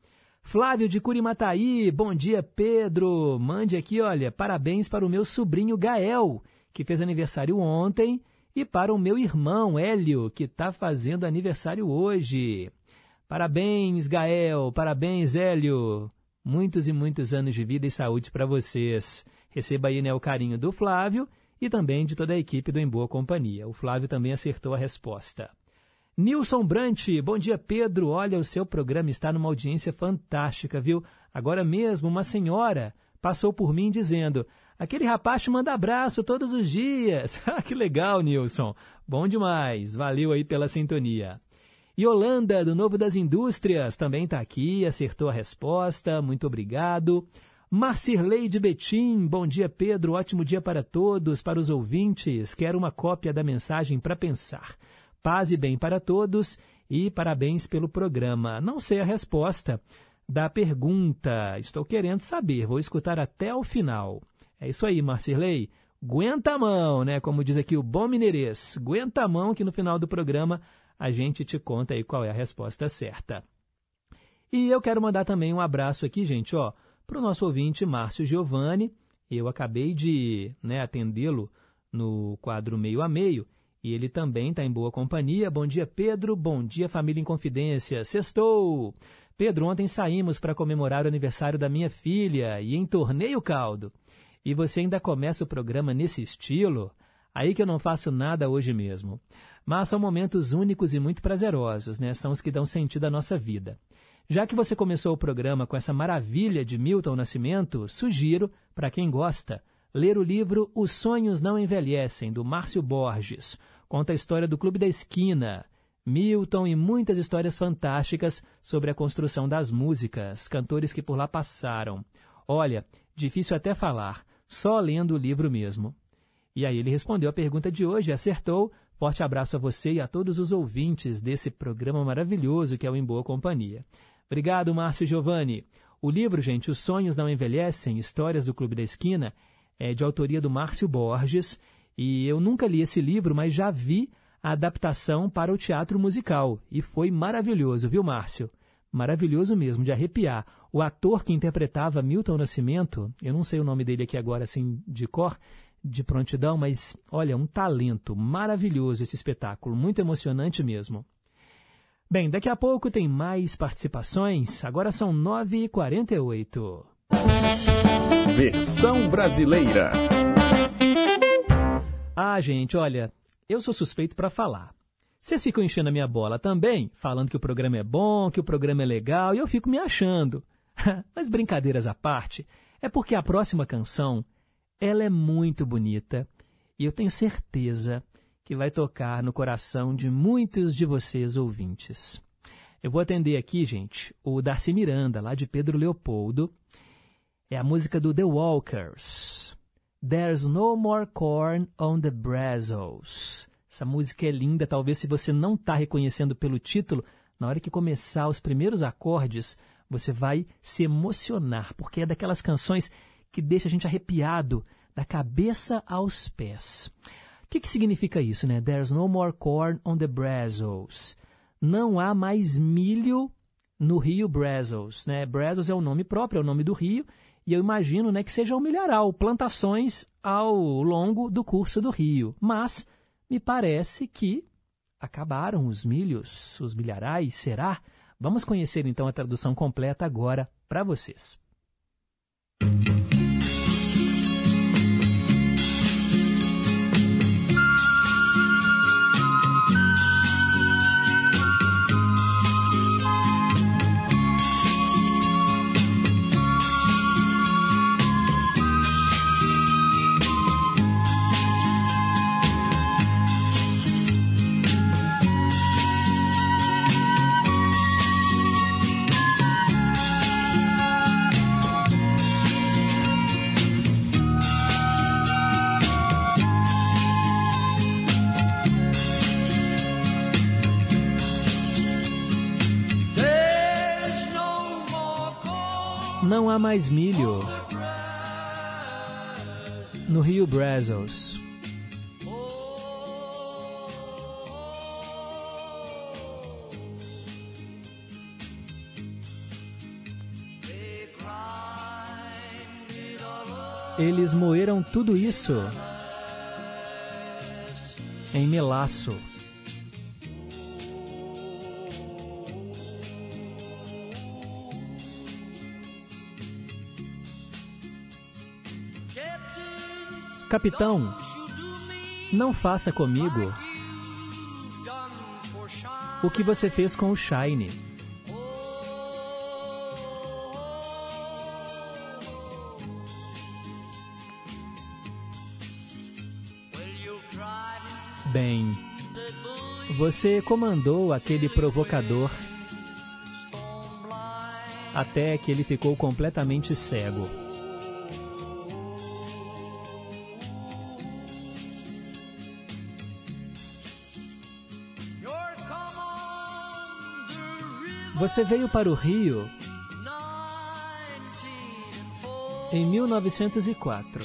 Flávio de Curimataí, bom dia, Pedro. Mande aqui, olha, parabéns para o meu sobrinho Gael, que fez aniversário ontem, e para o meu irmão Hélio, que está fazendo aniversário hoje. Parabéns, Gael, parabéns, Hélio. Muitos e muitos anos de vida e saúde para vocês. Receba aí né, o carinho do Flávio e também de toda a equipe do Em Boa Companhia. O Flávio também acertou a resposta. Nilson Brant, bom dia Pedro. Olha, o seu programa está numa audiência fantástica, viu? Agora mesmo uma senhora passou por mim dizendo: aquele rapaz te manda abraço todos os dias. Ah, que legal, Nilson. Bom demais. Valeu aí pela sintonia. Yolanda, do Novo das Indústrias, também está aqui, acertou a resposta. Muito obrigado. Marcirley de Betim, bom dia Pedro, ótimo dia para todos, para os ouvintes. Quero uma cópia da mensagem para pensar. Paz e bem para todos e parabéns pelo programa. Não sei a resposta da pergunta, estou querendo saber, vou escutar até o final. É isso aí, Marcirley. Aguenta a mão, né? Como diz aqui o bom mineirês. Aguenta a mão que no final do programa a gente te conta aí qual é a resposta certa. E eu quero mandar também um abraço aqui, gente, ó para o nosso ouvinte Márcio Giovanni. Eu acabei de né, atendê-lo no quadro Meio a Meio e ele também está em boa companhia. Bom dia, Pedro. Bom dia, família em confidência. Sextou! Pedro, ontem saímos para comemorar o aniversário da minha filha e entornei o caldo. E você ainda começa o programa nesse estilo? Aí que eu não faço nada hoje mesmo. Mas são momentos únicos e muito prazerosos, né? São os que dão sentido à nossa vida. Já que você começou o programa com essa maravilha de Milton Nascimento, sugiro, para quem gosta, ler o livro Os Sonhos Não Envelhecem, do Márcio Borges. Conta a história do Clube da Esquina, Milton e muitas histórias fantásticas sobre a construção das músicas, cantores que por lá passaram. Olha, difícil até falar, só lendo o livro mesmo. E aí ele respondeu a pergunta de hoje acertou. Forte abraço a você e a todos os ouvintes desse programa maravilhoso que é o Em Boa Companhia. Obrigado, Márcio Giovanni. O livro, gente, Os Sonhos Não Envelhecem, Histórias do Clube da Esquina, é de autoria do Márcio Borges. E eu nunca li esse livro, mas já vi a adaptação para o teatro musical. E foi maravilhoso, viu, Márcio? Maravilhoso mesmo, de arrepiar. O ator que interpretava Milton Nascimento, eu não sei o nome dele aqui agora, assim, de cor, de prontidão, mas olha, um talento maravilhoso esse espetáculo, muito emocionante mesmo. Bem, daqui a pouco tem mais participações. Agora são 9h48. Versão brasileira. Ah, gente, olha, eu sou suspeito para falar. Vocês ficam enchendo a minha bola também, falando que o programa é bom, que o programa é legal, e eu fico me achando. Mas brincadeiras à parte, é porque a próxima canção, ela é muito bonita, e eu tenho certeza que vai tocar no coração de muitos de vocês ouvintes. Eu vou atender aqui, gente, o Darcy Miranda, lá de Pedro Leopoldo. É a música do The Walkers. There's No More Corn on the Brazos. Essa música é linda, talvez se você não está reconhecendo pelo título, na hora que começar os primeiros acordes, você vai se emocionar, porque é daquelas canções que deixa a gente arrepiado da cabeça aos pés que, que significa isso, né? There's no more corn on the Brazos. Não há mais milho no rio Brazos, né? Brazos é o nome próprio, é o nome do rio, e eu imagino né, que seja um milharal, plantações ao longo do curso do rio. Mas me parece que acabaram os milhos, os milharais, será? Vamos conhecer então a tradução completa agora para vocês. há mais milho. No Rio Brazos. Eles moeram tudo isso em melaço. Capitão, não faça comigo o que você fez com o Shine. Bem, você comandou aquele provocador até que ele ficou completamente cego. Você veio para o Rio em 1904.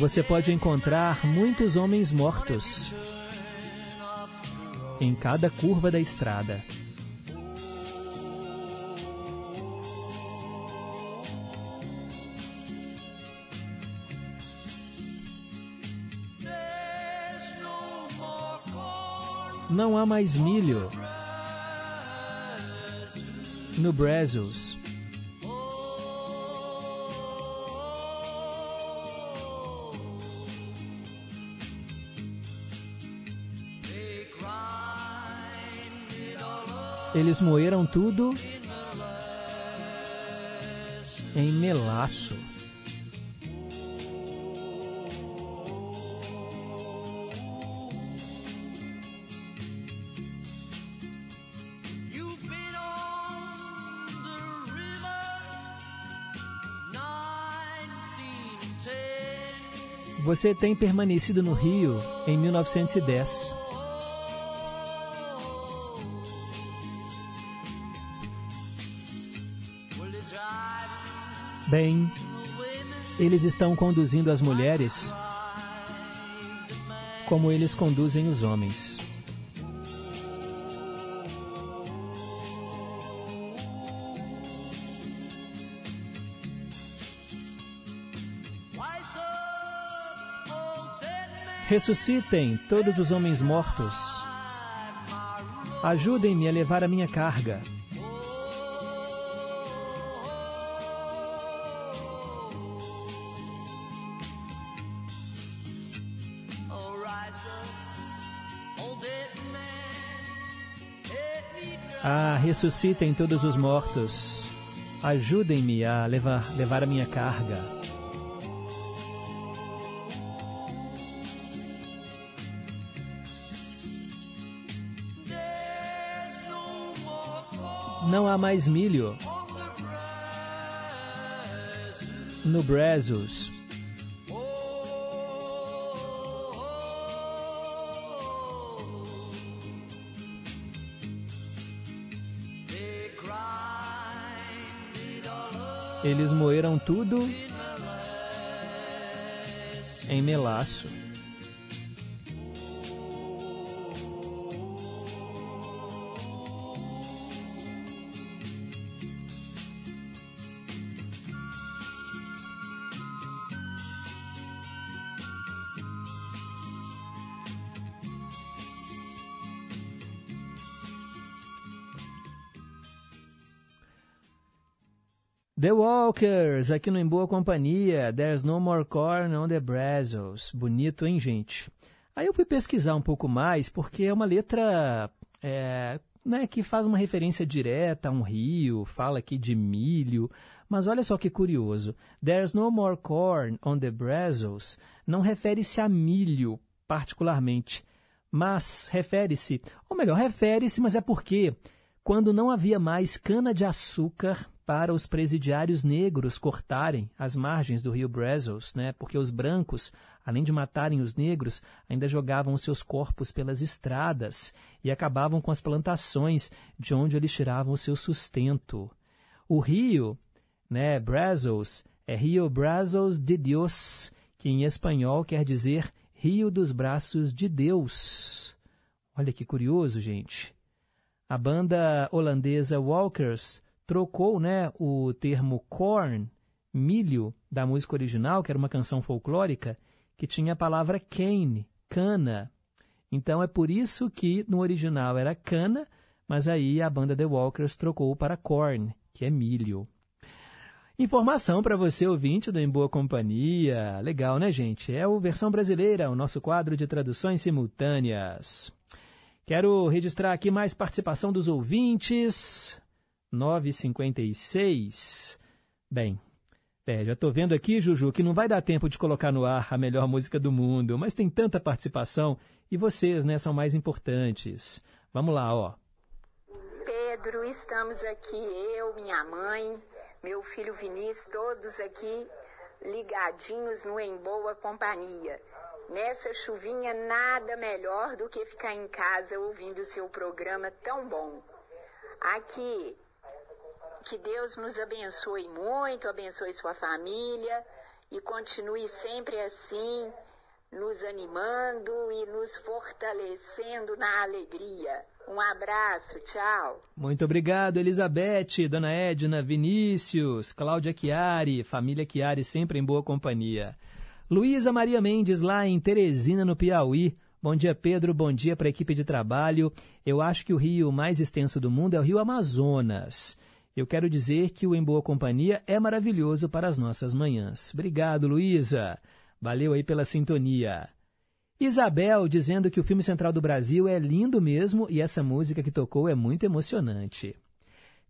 Você pode encontrar muitos homens mortos em cada curva da estrada. Não há mais milho no Brazos. Eles moeram tudo em melaço. Você tem permanecido no Rio em 1910. Bem, eles estão conduzindo as mulheres como eles conduzem os homens. Ressuscitem todos os homens mortos. Ajudem-me a levar a minha carga. Ah, ressuscitem todos os mortos. Ajudem-me a levar, levar a minha carga. Mais milho no Brazos. Eles moeram tudo em melaço. The Walkers, aqui no Em Boa Companhia. There's no more corn on the Brazos. Bonito, hein, gente? Aí eu fui pesquisar um pouco mais, porque é uma letra é, né, que faz uma referência direta a um rio, fala aqui de milho. Mas olha só que curioso. There's no more corn on the Brazos não refere-se a milho, particularmente, mas refere-se, ou melhor, refere-se, mas é porque quando não havia mais cana-de-açúcar para os presidiários negros cortarem as margens do rio Brazos, né? porque os brancos, além de matarem os negros, ainda jogavam seus corpos pelas estradas e acabavam com as plantações de onde eles tiravam o seu sustento. O rio, né, Brazos, é Rio Brazos de Dios, que em espanhol quer dizer Rio dos Braços de Deus. Olha que curioso, gente. A banda holandesa Walkers trocou né, o termo corn, milho, da música original, que era uma canção folclórica, que tinha a palavra cane, cana. Então é por isso que no original era cana, mas aí a banda The Walkers trocou para corn, que é milho. Informação para você, ouvinte do Em Boa Companhia. Legal, né, gente? É o Versão Brasileira, o nosso quadro de traduções simultâneas. Quero registrar aqui mais participação dos ouvintes. 956. Bem, é, já estou vendo aqui, Juju, que não vai dar tempo de colocar no ar a melhor música do mundo, mas tem tanta participação e vocês, né, são mais importantes. Vamos lá, ó. Pedro, estamos aqui, eu, minha mãe, meu filho Vinícius, todos aqui ligadinhos no Em Boa Companhia. Nessa chuvinha, nada melhor do que ficar em casa ouvindo o seu programa tão bom. Aqui, que Deus nos abençoe muito, abençoe sua família e continue sempre assim, nos animando e nos fortalecendo na alegria. Um abraço, tchau. Muito obrigado, Elizabeth, Dona Edna, Vinícius, Cláudia Chiari, família Chiari sempre em boa companhia. Luísa Maria Mendes, lá em Teresina, no Piauí. Bom dia, Pedro. Bom dia para a equipe de trabalho. Eu acho que o rio mais extenso do mundo é o Rio Amazonas. Eu quero dizer que o Em Boa Companhia é maravilhoso para as nossas manhãs. Obrigado, Luísa. Valeu aí pela sintonia. Isabel dizendo que o filme Central do Brasil é lindo mesmo e essa música que tocou é muito emocionante.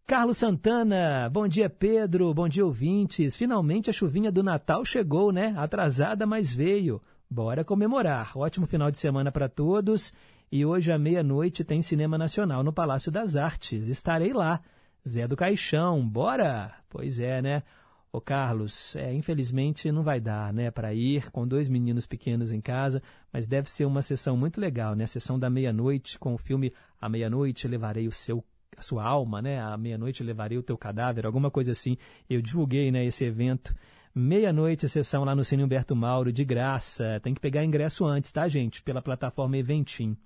Carlos Santana, bom dia Pedro, bom dia ouvintes. Finalmente a chuvinha do Natal chegou, né? Atrasada, mas veio. Bora comemorar. Ótimo final de semana para todos. E hoje à meia-noite tem Cinema Nacional no Palácio das Artes. Estarei lá. Zé do Caixão, bora? Pois é, né? Ô Carlos, é, infelizmente não vai dar, né, para ir com dois meninos pequenos em casa, mas deve ser uma sessão muito legal, né? A sessão da meia-noite com o filme A Meia-Noite Levarei o Seu a sua alma, né? À meia-noite levarei o teu cadáver, alguma coisa assim. Eu divulguei, né, esse evento. Meia-noite, sessão lá no Cine Humberto Mauro, de graça. Tem que pegar ingresso antes, tá, gente? Pela plataforma Eventim.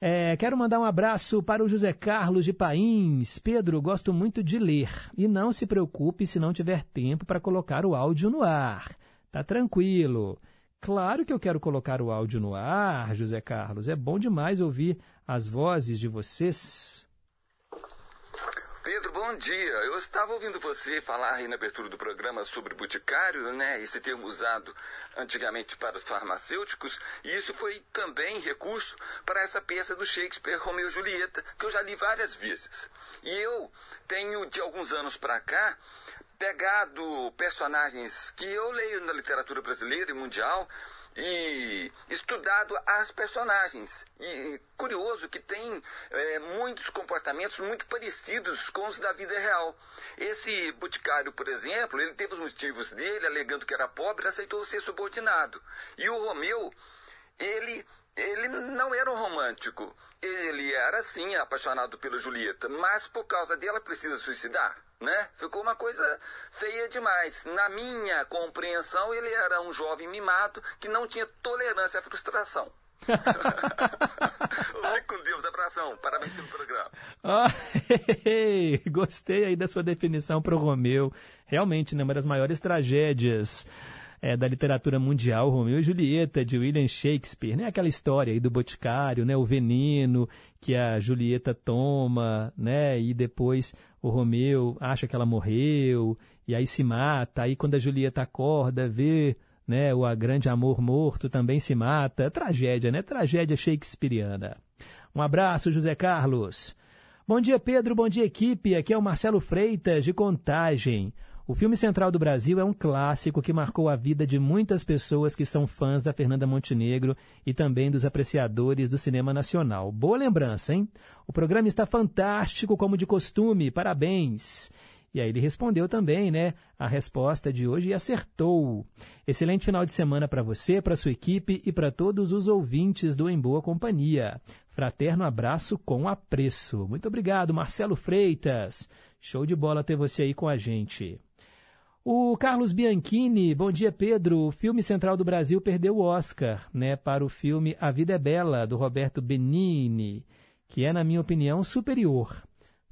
É, quero mandar um abraço para o José Carlos de Pains. Pedro, gosto muito de ler. E não se preocupe se não tiver tempo para colocar o áudio no ar. Tá tranquilo. Claro que eu quero colocar o áudio no ar, José Carlos. É bom demais ouvir as vozes de vocês. Pedro, bom dia. Eu estava ouvindo você falar aí na abertura do programa sobre boticário, né? Esse termo usado antigamente para os farmacêuticos, e isso foi também recurso para essa peça do Shakespeare Romeu e Julieta, que eu já li várias vezes. E eu tenho de alguns anos para cá pegado personagens que eu leio na literatura brasileira e mundial e estudado as personagens. E curioso que tem é, muitos comportamentos muito parecidos com os da vida real. Esse boticário, por exemplo, ele teve os motivos dele, alegando que era pobre, aceitou ser subordinado. E o Romeu, ele ele não era um romântico. Ele era, sim, apaixonado pela Julieta, mas por causa dela precisa suicidar, né? Ficou uma coisa feia demais. Na minha compreensão, ele era um jovem mimado que não tinha tolerância à frustração. Fique com Deus, abração. Parabéns pelo programa. Ah, gostei aí da sua definição para o Romeu. Realmente, né, uma das maiores tragédias é, da literatura mundial, Romeu e Julieta, de William Shakespeare, né? Aquela história aí do boticário, né? O veneno que a Julieta toma, né? E depois o Romeu acha que ela morreu, e aí se mata, aí quando a Julieta acorda, vê né, o grande amor morto também se mata. É tragédia, né? Tragédia shakespeariana. Um abraço, José Carlos. Bom dia, Pedro. Bom dia, equipe. Aqui é o Marcelo Freitas, de Contagem. O filme Central do Brasil é um clássico que marcou a vida de muitas pessoas que são fãs da Fernanda Montenegro e também dos apreciadores do cinema nacional. Boa lembrança, hein? O programa está fantástico, como de costume. Parabéns! E aí ele respondeu também, né, a resposta de hoje e acertou. Excelente final de semana para você, para sua equipe e para todos os ouvintes do Em Boa Companhia. Fraterno abraço com apreço. Muito obrigado, Marcelo Freitas. Show de bola ter você aí com a gente. O Carlos Bianchini, bom dia Pedro. O filme Central do Brasil perdeu o Oscar, né, para o filme A Vida é Bela do Roberto Benini, que é na minha opinião superior.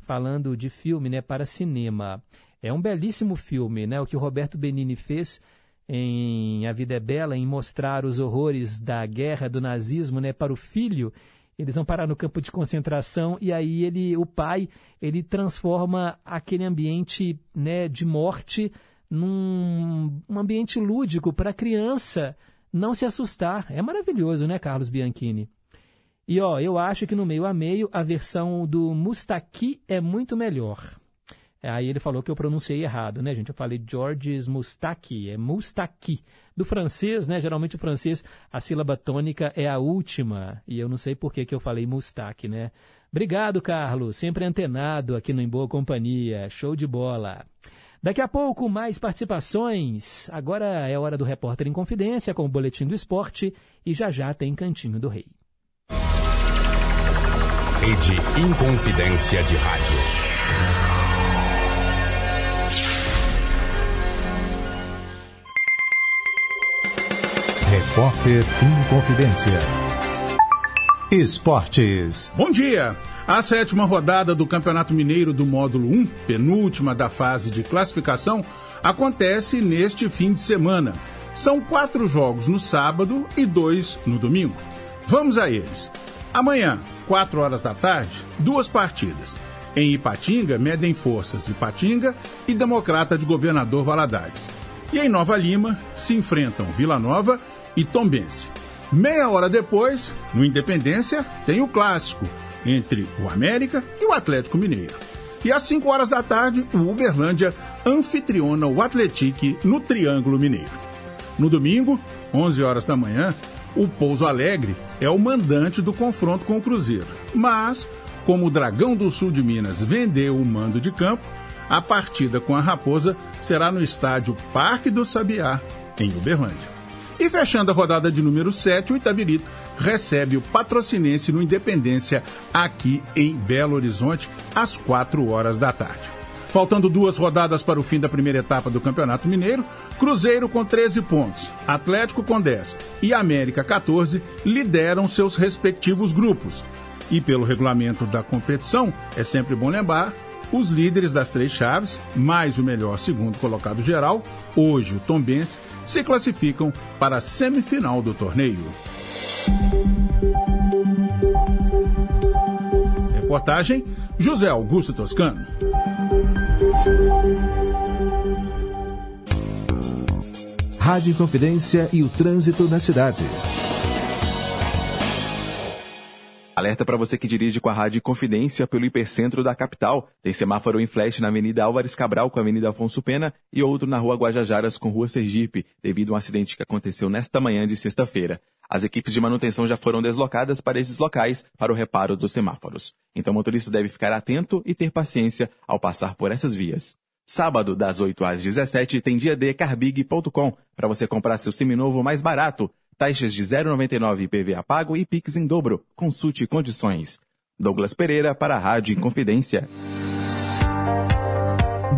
Falando de filme, né, para cinema. É um belíssimo filme, né, o que o Roberto Benini fez em A Vida é Bela, em mostrar os horrores da guerra do nazismo, né, para o filho. Eles vão parar no campo de concentração e aí ele, o pai, ele transforma aquele ambiente, né, de morte num um ambiente lúdico para a criança não se assustar. É maravilhoso, né, Carlos Bianchini? E ó, eu acho que no meio a meio a versão do Mustaki é muito melhor. Aí ele falou que eu pronunciei errado, né, gente? Eu falei Georges Mustaki, é Mustaki. Do francês, né? Geralmente o francês, a sílaba tônica é a última. E eu não sei por que, que eu falei Mustaki, né? Obrigado, Carlos. Sempre antenado aqui no Em Boa Companhia. Show de bola. Daqui a pouco, mais participações. Agora é hora do Repórter em Confidência com o Boletim do Esporte e já já tem Cantinho do Rei. Rede Inconfidência de Rádio. Repórter em Confidência. Esportes. Bom dia! A sétima rodada do Campeonato Mineiro do Módulo 1, penúltima da fase de classificação, acontece neste fim de semana. São quatro jogos no sábado e dois no domingo. Vamos a eles. Amanhã, 4 horas da tarde, duas partidas. Em Ipatinga, medem forças Ipatinga e Democrata de Governador Valadares. E em Nova Lima, se enfrentam Vila Nova e Tombense. Meia hora depois, no Independência, tem o clássico entre o América e o Atlético Mineiro. E às 5 horas da tarde, o Uberlândia anfitriona o Atletique no Triângulo Mineiro. No domingo, 11 horas da manhã, o Pouso Alegre é o mandante do confronto com o Cruzeiro. Mas, como o Dragão do Sul de Minas vendeu o mando de campo, a partida com a Raposa será no estádio Parque do Sabiá, em Uberlândia. E fechando a rodada de número 7, o Itabirito recebe o patrocinense no Independência, aqui em Belo Horizonte, às 4 horas da tarde. Faltando duas rodadas para o fim da primeira etapa do Campeonato Mineiro, Cruzeiro com 13 pontos, Atlético com 10 e América 14 lideram seus respectivos grupos. E pelo regulamento da competição, é sempre bom lembrar os líderes das três chaves, mais o melhor segundo colocado geral, hoje o Tombense, se classificam para a semifinal do torneio. Reportagem José Augusto Toscano. Rádio Confidência e o trânsito na cidade. Alerta para você que dirige com a Rádio Confidência pelo hipercentro da capital. Tem semáforo em flash na Avenida Álvares Cabral com a Avenida Afonso Pena e outro na Rua Guajajaras com Rua Sergipe, devido a um acidente que aconteceu nesta manhã de sexta-feira. As equipes de manutenção já foram deslocadas para esses locais para o reparo dos semáforos. Então o motorista deve ficar atento e ter paciência ao passar por essas vias. Sábado, das 8 às 17, tem dia D carbig.com para você comprar seu seminovo mais barato. Taxas de 0,99 IPVA pago e Pix em dobro. Consulte condições. Douglas Pereira para a Rádio Inconfidência.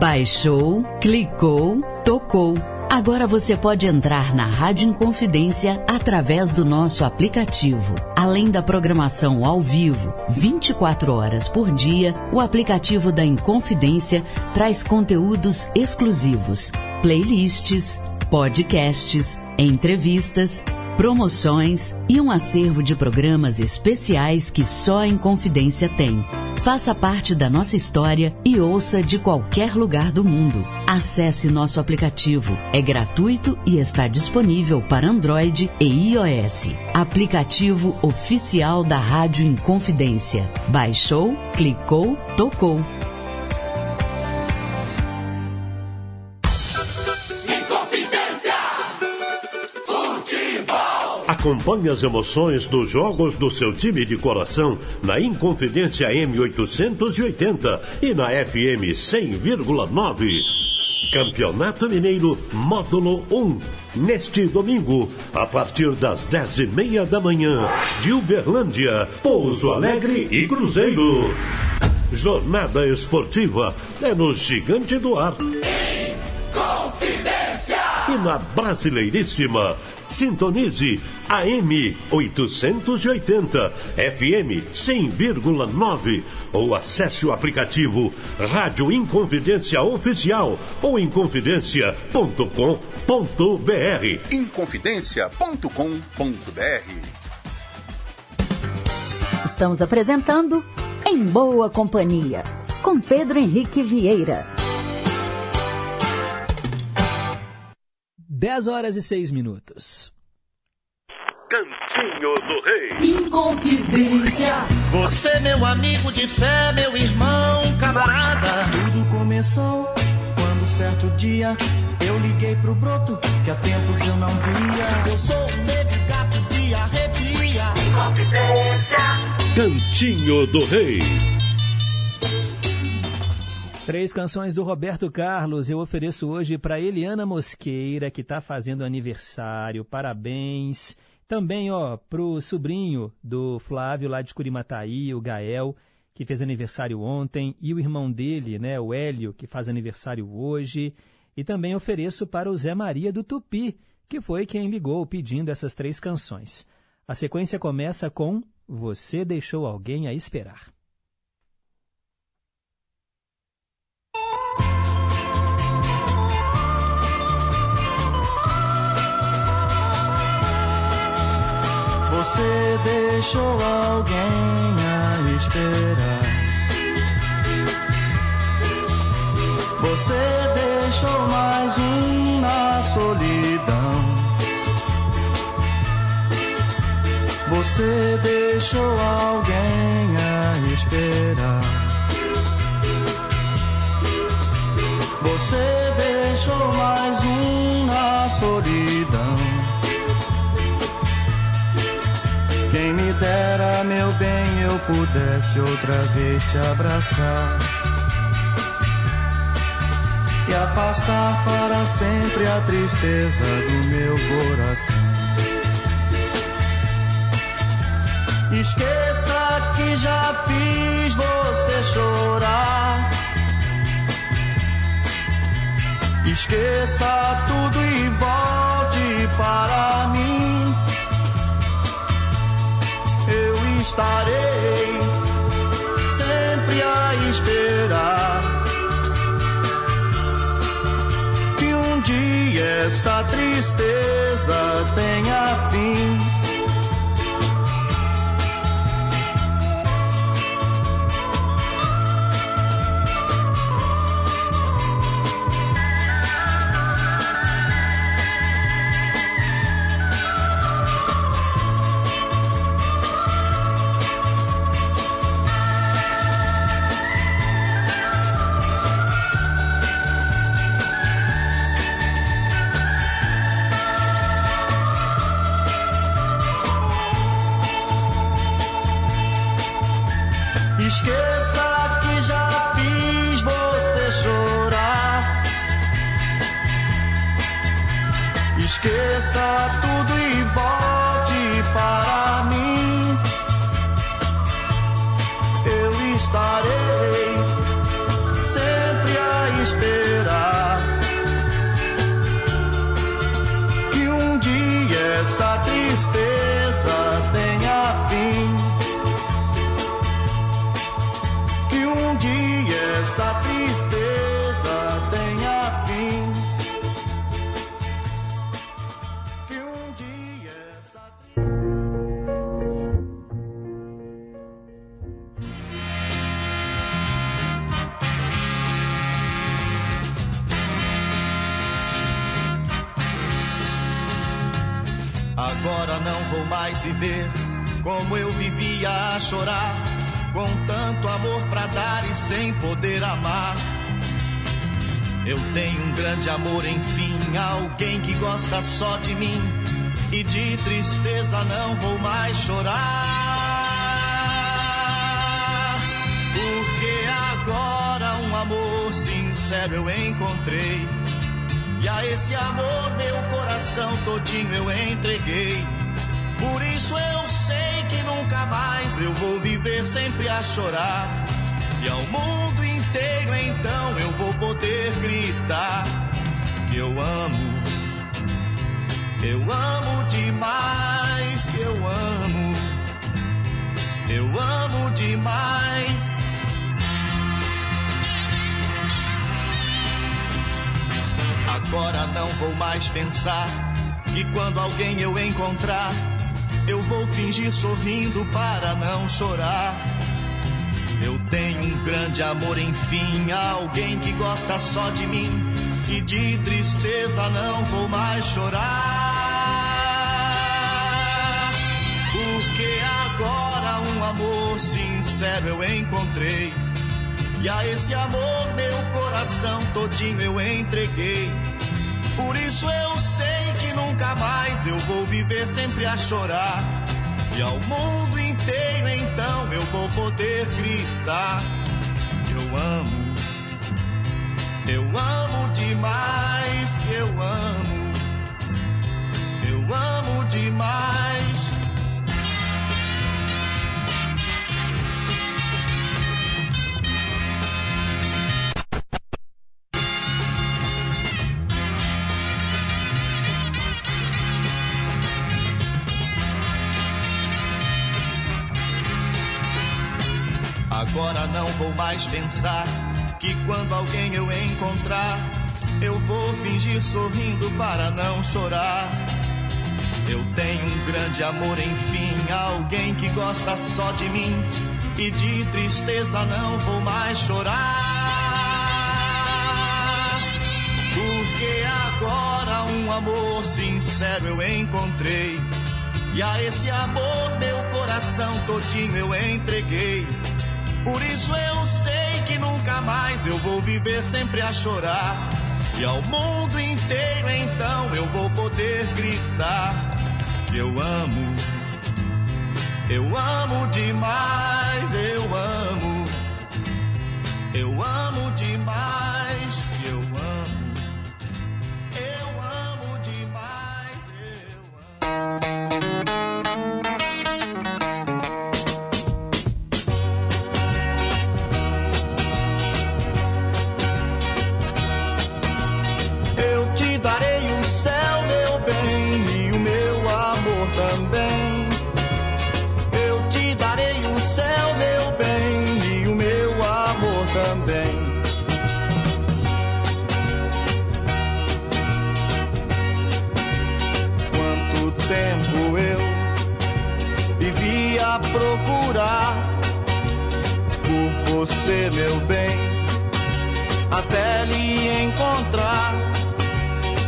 Baixou, clicou, tocou. Agora você pode entrar na Rádio Inconfidência através do nosso aplicativo. Além da programação ao vivo, 24 horas por dia, o aplicativo da Inconfidência traz conteúdos exclusivos, playlists, podcasts, entrevistas promoções e um acervo de programas especiais que só a Inconfidência tem. Faça parte da nossa história e ouça de qualquer lugar do mundo. Acesse nosso aplicativo. É gratuito e está disponível para Android e iOS. Aplicativo oficial da Rádio Inconfidência. Baixou, clicou, tocou. Acompanhe as emoções dos jogos do seu time de coração na Inconfidência M880 e na FM 100,9. Campeonato Mineiro Módulo 1. Neste domingo, a partir das dez e meia da manhã, de Uberlândia, Pouso Alegre e Cruzeiro. Jornada esportiva é no Gigante do Ar. Confidência. e na Brasileiríssima. Sintonize AM 880, FM 100,9 ou acesse o aplicativo Rádio Inconfidência Oficial ou inconfidência.com.br. Inconfidência.com.br. Estamos apresentando Em Boa Companhia, com Pedro Henrique Vieira. 10 horas e 6 minutos. Cantinho do Rei. Inconfidência. Você, meu amigo de fé, meu irmão, camarada. Tudo começou quando certo dia eu liguei pro broto que há tempos eu não via. Eu sou um negro gato de arrepia. Inconfidência. Cantinho do Rei. Três canções do Roberto Carlos eu ofereço hoje para Eliana Mosqueira, que está fazendo aniversário. Parabéns. Também, ó, pro sobrinho do Flávio lá de Curimataí, o Gael, que fez aniversário ontem, e o irmão dele, né, o Hélio, que faz aniversário hoje. E também ofereço para o Zé Maria do Tupi, que foi quem ligou pedindo essas três canções. A sequência começa com Você Deixou Alguém a Esperar. Você deixou alguém a esperar. Você deixou mais um na solidão. Você deixou alguém a esperar. Você deixou mais um na solidão. Quem me dera, meu bem, eu pudesse outra vez te abraçar e afastar para sempre a tristeza do meu coração. Esqueça que já fiz você chorar. Esqueça tudo e volte para mim. Estarei sempre a esperar. Que um dia essa tristeza tenha fim. E volte para mim. Eu estarei sempre a esperar. Que um dia essa tristeza como eu vivia a chorar, com tanto amor pra dar e sem poder amar. Eu tenho um grande amor, enfim, alguém que gosta só de mim. E de tristeza não vou mais chorar. Porque agora um amor sincero eu encontrei. E a esse amor meu coração todinho eu entreguei. Por isso eu sei que nunca mais eu vou viver sempre a chorar. E ao mundo inteiro então eu vou poder gritar que eu amo Eu amo demais que eu amo. Eu amo demais. Agora não vou mais pensar que quando alguém eu encontrar, eu vou fingir sorrindo para não chorar. Eu tenho um grande amor, enfim, alguém que gosta só de mim e de tristeza não vou mais chorar. Porque agora um amor sincero eu encontrei. E a esse amor meu coração todinho eu entreguei. Por isso eu sei que nunca mais eu vou viver sempre a chorar. E ao mundo inteiro então eu vou poder gritar: Eu amo, eu amo demais, eu amo, eu amo demais. Agora não vou mais pensar que quando alguém eu encontrar, eu vou fingir sorrindo para não chorar. Eu tenho um grande amor, enfim, alguém que gosta só de mim e de tristeza não vou mais chorar. Porque agora um amor sincero eu encontrei. E a esse amor meu coração todinho eu entreguei. Por isso eu sei que nunca mais eu vou viver sempre a chorar. E ao mundo inteiro então eu vou poder gritar: Eu amo, eu amo demais, eu amo, eu amo demais, eu amo, eu amo demais, eu Eu você, meu bem, até lhe encontrar.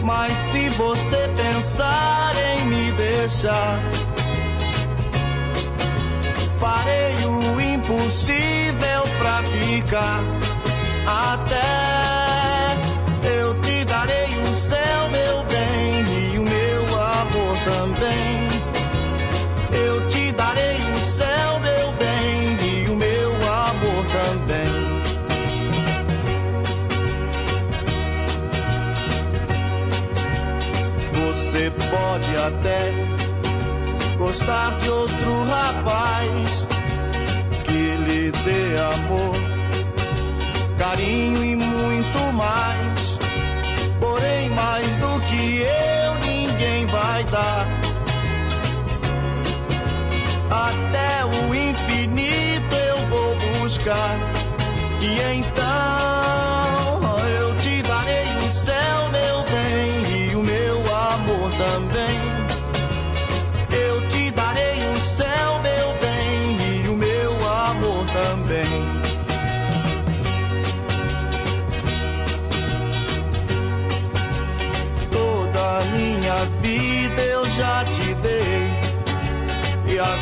Mas se você pensar em me deixar, farei o impossível pra ficar. Até gostar de outro rapaz que lhe dê amor, carinho e muito mais. Porém, mais do que eu, ninguém vai dar. Até o infinito eu vou buscar. E então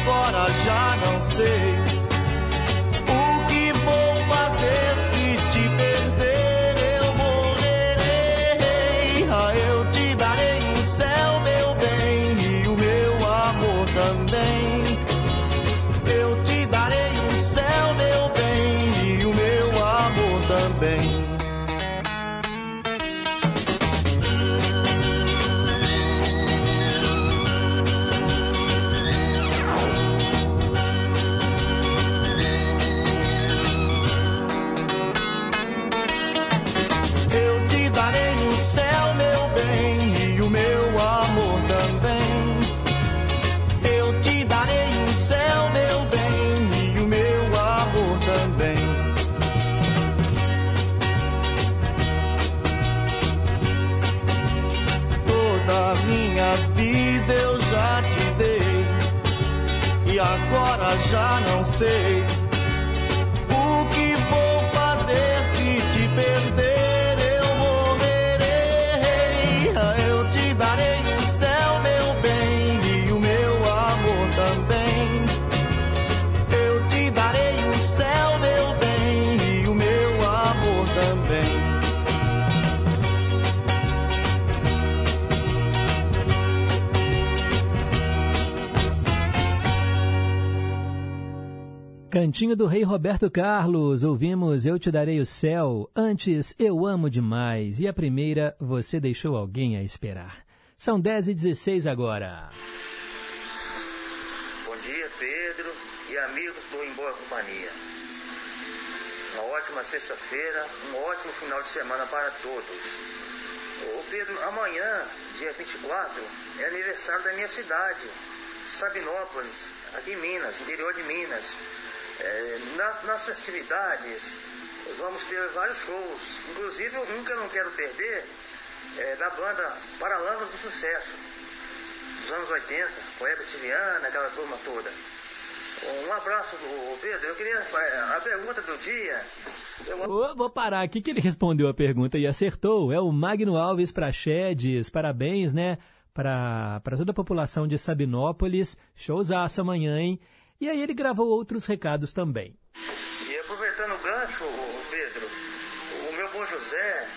agora já não Cantinho do Rei Roberto Carlos, ouvimos Eu Te Darei o Céu, antes Eu Amo Demais e a primeira Você Deixou Alguém a Esperar. São 10 e 16 agora. Bom dia, Pedro e amigos do Em Boa Companhia. Uma ótima sexta-feira, um ótimo final de semana para todos. Ô Pedro, amanhã, dia 24, é aniversário da minha cidade, Sabinópolis, aqui em Minas, interior de Minas. É, nas, nas festividades, vamos ter vários shows, inclusive eu não quero perder é da banda Paralamas do Sucesso, dos anos 80, com Herbert Viana, aquela turma toda. Um abraço, Pedro. Eu queria. A pergunta do dia. Eu... Ô, vou parar aqui que ele respondeu a pergunta e acertou. É o Magno Alves Prachedes. Parabéns, né? Para toda a população de Sabinópolis. Showzaço amanhã, hein? E aí ele gravou outros recados também. E aproveitando o gancho, Pedro, o meu bom José,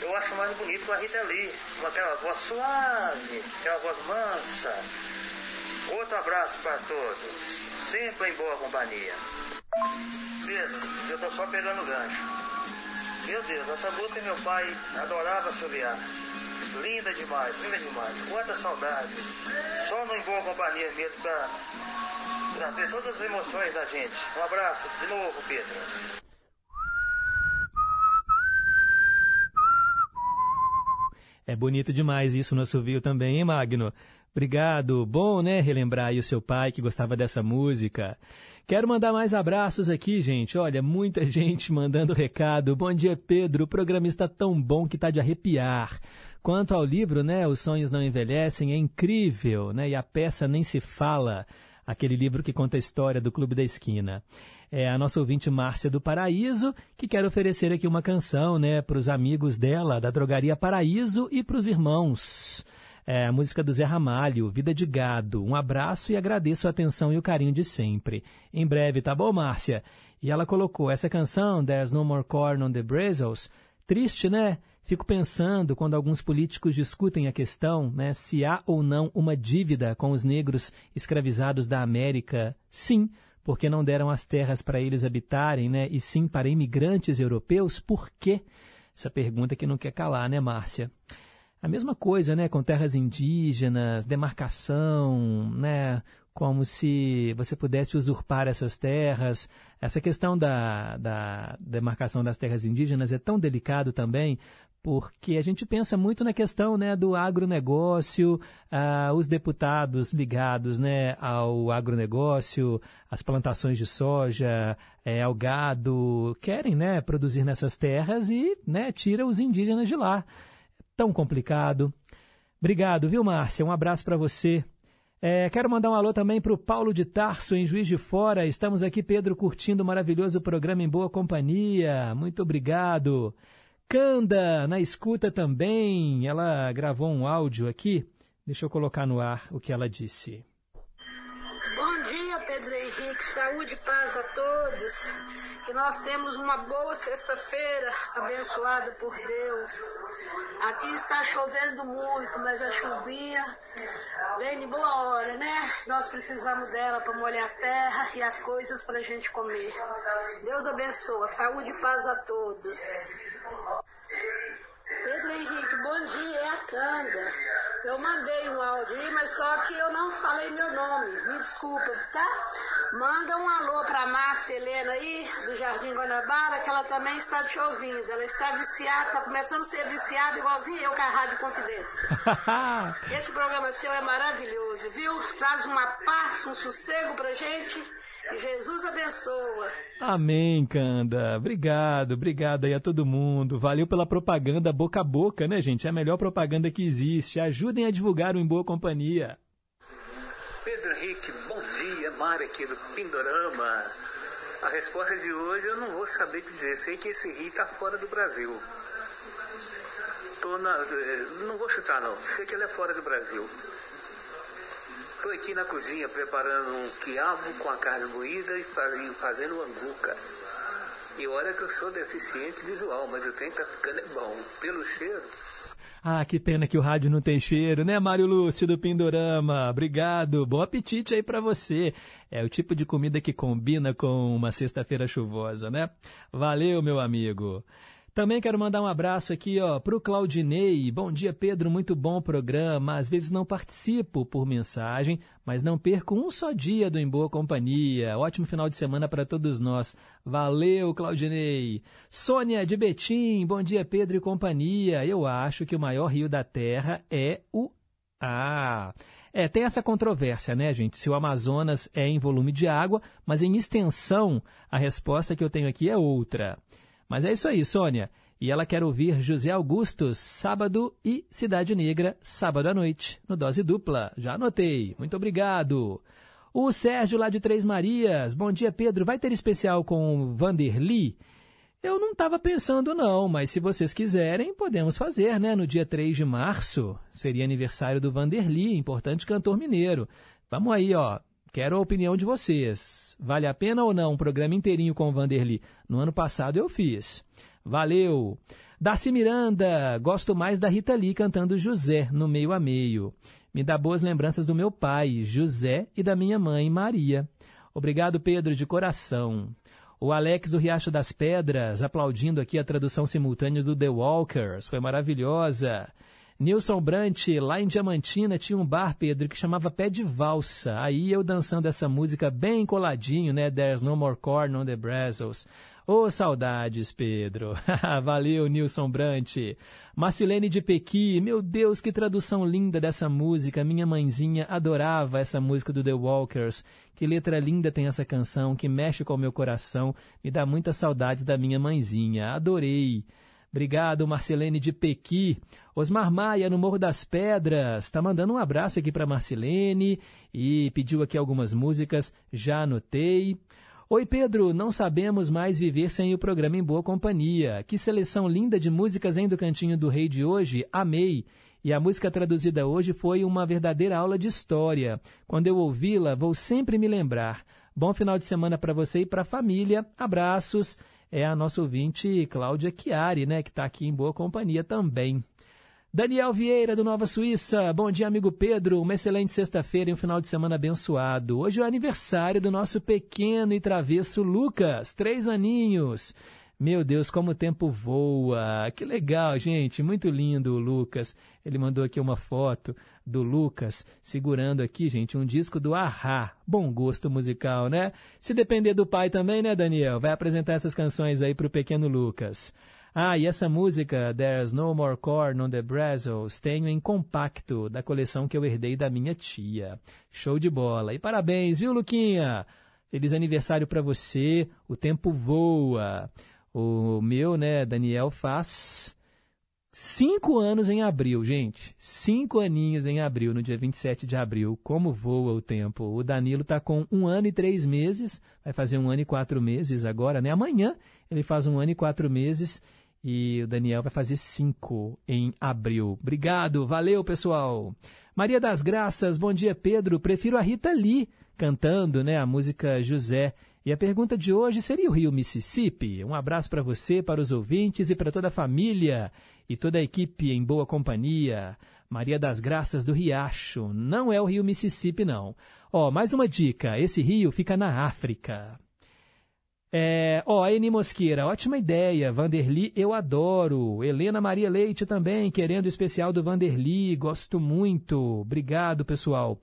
eu acho mais bonito com a Rita Lee, com aquela voz suave, aquela voz mansa. Outro abraço para todos, sempre em boa companhia. Pedro, eu tô só pegando o gancho. Meu Deus, essa música meu pai adorava assoviar. Linda demais, linda demais. Quantas saudades. Só no boa companhia mesmo pra trazer todas as emoções da gente. Um abraço de novo, Pedro. É bonito demais isso no assovio também, hein, Magno? Obrigado. Bom, né, relembrar aí o seu pai que gostava dessa música. Quero mandar mais abraços aqui, gente. Olha, muita gente mandando recado. Bom dia, Pedro. O programa está tão bom que está de arrepiar. Quanto ao livro, né, Os Sonhos Não Envelhecem, é incrível, né, e a peça nem se fala. Aquele livro que conta a história do Clube da Esquina. É a nossa ouvinte Márcia do Paraíso, que quer oferecer aqui uma canção, né, para os amigos dela, da Drogaria Paraíso e para os irmãos. É, a música do Zé Ramalho, Vida de Gado. Um abraço e agradeço a atenção e o carinho de sempre. Em breve, tá bom, Márcia? E ela colocou essa canção, There's No More Corn on the Brazos. Triste, né? Fico pensando quando alguns políticos discutem a questão, né, se há ou não uma dívida com os negros escravizados da América. Sim, porque não deram as terras para eles habitarem, né, e sim para imigrantes europeus. Por quê? Essa pergunta que não quer calar, né, Márcia? A mesma coisa, né, com terras indígenas, demarcação, né, como se você pudesse usurpar essas terras. Essa questão da, da demarcação das terras indígenas é tão delicado também, porque a gente pensa muito na questão né, do agronegócio, ah, os deputados ligados né, ao agronegócio, as plantações de soja, é, ao gado, querem né, produzir nessas terras e né, tira os indígenas de lá tão complicado. Obrigado, viu, Márcia? Um abraço para você. É, quero mandar um alô também para o Paulo de Tarso, em Juiz de Fora. Estamos aqui, Pedro, curtindo o maravilhoso programa em boa companhia. Muito obrigado. Canda, na escuta também. Ela gravou um áudio aqui. Deixa eu colocar no ar o que ela disse. Saúde e paz a todos. Que nós temos uma boa sexta-feira, abençoada por Deus. Aqui está chovendo muito, mas a chuvinha vem de boa hora, né? Nós precisamos dela para molhar a terra e as coisas para a gente comer. Deus abençoa. Saúde e paz a todos. Pedro Henrique, bom dia, é a Canda. Eu mandei um áudio aí, mas só que eu não falei meu nome. Me desculpa, tá? Manda um alô pra Márcia Helena aí, do Jardim Guanabara, que ela também está te ouvindo. Ela está viciada, está começando a ser viciada, igualzinho eu com a Rádio Confidência. Esse programa seu é maravilhoso, viu? Traz uma paz, um sossego pra gente. E Jesus abençoa. Amém, Canda. Obrigado, obrigado aí a todo mundo. Valeu pela propaganda boca a boca, né, gente? É a melhor propaganda que existe. Ajudem a divulgar o Em Boa Companhia. Pedro Henrique, bom dia, Mari aqui do Pindorama. A resposta de hoje eu não vou saber te dizer, sei que esse rio está fora do Brasil. Tô na, eh, não vou chutar não, sei que ele é fora do Brasil. Estou aqui na cozinha preparando um quiabo com a carne moída e fazendo anguca. E olha que eu sou deficiente visual, mas o trem tá ficando é bom. Pelo cheiro. Ah, que pena que o rádio não tem cheiro, né, Mário Lúcio do Pindorama? Obrigado. Bom apetite aí para você. É o tipo de comida que combina com uma sexta-feira chuvosa, né? Valeu, meu amigo. Também quero mandar um abraço aqui, ó, pro Claudinei. Bom dia, Pedro, muito bom programa. Às vezes não participo por mensagem, mas não perco um só dia do Em Boa Companhia. Ótimo final de semana para todos nós. Valeu, Claudinei. Sônia de Betim, bom dia, Pedro e companhia. Eu acho que o maior rio da Terra é o ah, é, tem essa controvérsia, né, gente? Se o Amazonas é em volume de água, mas em extensão, a resposta que eu tenho aqui é outra. Mas é isso aí, Sônia. E ela quer ouvir José Augustos, sábado e Cidade Negra, sábado à noite, no Dose Dupla. Já anotei. Muito obrigado. O Sérgio lá de Três Marias. Bom dia, Pedro. Vai ter especial com Vanderly? Eu não estava pensando não, mas se vocês quiserem, podemos fazer, né? No dia 3 de março, seria aniversário do Vanderly, importante cantor mineiro. Vamos aí, ó. Quero a opinião de vocês. Vale a pena ou não um programa inteirinho com o Vanderly? No ano passado eu fiz. Valeu! Darcy Miranda, gosto mais da Rita Lee cantando José no meio a meio. Me dá boas lembranças do meu pai, José, e da minha mãe, Maria. Obrigado, Pedro, de coração. O Alex do Riacho das Pedras, aplaudindo aqui a tradução simultânea do The Walkers, foi maravilhosa. Nilson Brant, lá em Diamantina, tinha um bar, Pedro, que chamava Pé de Valsa. Aí eu dançando essa música bem coladinho, né? There's no more corn on the Brazos. Ô, oh, saudades, Pedro. Valeu, Nilson Brant. Marcilene de Pequi, meu Deus, que tradução linda dessa música. Minha mãezinha adorava essa música do The Walkers. Que letra linda tem essa canção, que mexe com o meu coração. Me dá muitas saudades da minha mãezinha. Adorei. Obrigado, Marcelene de Pequi. Osmar Maia, no Morro das Pedras, está mandando um abraço aqui para Marcelene e pediu aqui algumas músicas, já anotei. Oi, Pedro, não sabemos mais viver sem o programa Em Boa Companhia. Que seleção linda de músicas, hein, do Cantinho do Rei de hoje? Amei. E a música traduzida hoje foi uma verdadeira aula de história. Quando eu ouvi-la, vou sempre me lembrar. Bom final de semana para você e para a família. Abraços é a nossa ouvinte Cláudia Chiari, né, que está aqui em boa companhia também. Daniel Vieira, do Nova Suíça. Bom dia, amigo Pedro. Uma excelente sexta-feira e um final de semana abençoado. Hoje é o aniversário do nosso pequeno e travesso Lucas, três aninhos. Meu Deus, como o tempo voa. Que legal, gente. Muito lindo o Lucas. Ele mandou aqui uma foto do Lucas segurando aqui, gente, um disco do Ahá. Bom gosto musical, né? Se depender do pai também, né, Daniel? Vai apresentar essas canções aí pro pequeno Lucas. Ah, e essa música, There's No More Corn on the Brazos, tenho em compacto da coleção que eu herdei da minha tia. Show de bola. E parabéns, viu, Luquinha? Feliz aniversário para você. O tempo voa. O meu, né, Daniel, faz cinco anos em abril, gente. Cinco aninhos em abril, no dia 27 de abril. Como voa o tempo. O Danilo está com um ano e três meses, vai fazer um ano e quatro meses agora, né? Amanhã ele faz um ano e quatro meses e o Daniel vai fazer cinco em abril. Obrigado, valeu, pessoal. Maria das Graças, bom dia, Pedro. Prefiro a Rita Lee cantando, né, a música José. E a pergunta de hoje seria o rio Mississippi? Um abraço para você, para os ouvintes e para toda a família e toda a equipe em boa companhia. Maria das Graças do Riacho. Não é o rio Mississippi, não. Ó, mais uma dica: esse rio fica na África. É, ó, Eni Mosqueira, ótima ideia. Vanderly, eu adoro. Helena Maria Leite também, querendo o especial do Vanderly, gosto muito. Obrigado, pessoal.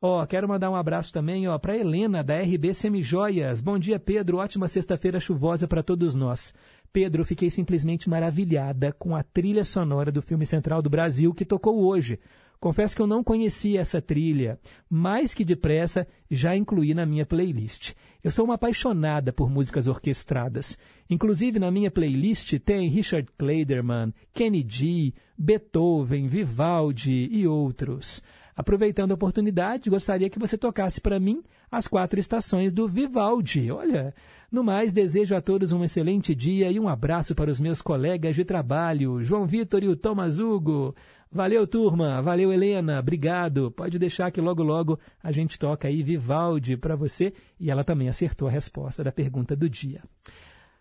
Ó, quero mandar um abraço também, ó, para Helena da RB Semijoias. Bom dia, Pedro. Ótima sexta-feira chuvosa para todos nós. Pedro, fiquei simplesmente maravilhada com a trilha sonora do filme Central do Brasil que tocou hoje. Confesso que eu não conhecia essa trilha, mais que depressa já incluí na minha playlist. Eu sou uma apaixonada por músicas orquestradas. Inclusive na minha playlist tem Richard Clayderman, Kenny G, Beethoven, Vivaldi e outros. Aproveitando a oportunidade, gostaria que você tocasse para mim as quatro estações do Vivaldi. Olha, no mais, desejo a todos um excelente dia e um abraço para os meus colegas de trabalho, João Vitor e o Thomas Hugo. Valeu, turma. Valeu, Helena. Obrigado. Pode deixar que logo, logo a gente toca aí Vivaldi para você. E ela também acertou a resposta da pergunta do dia.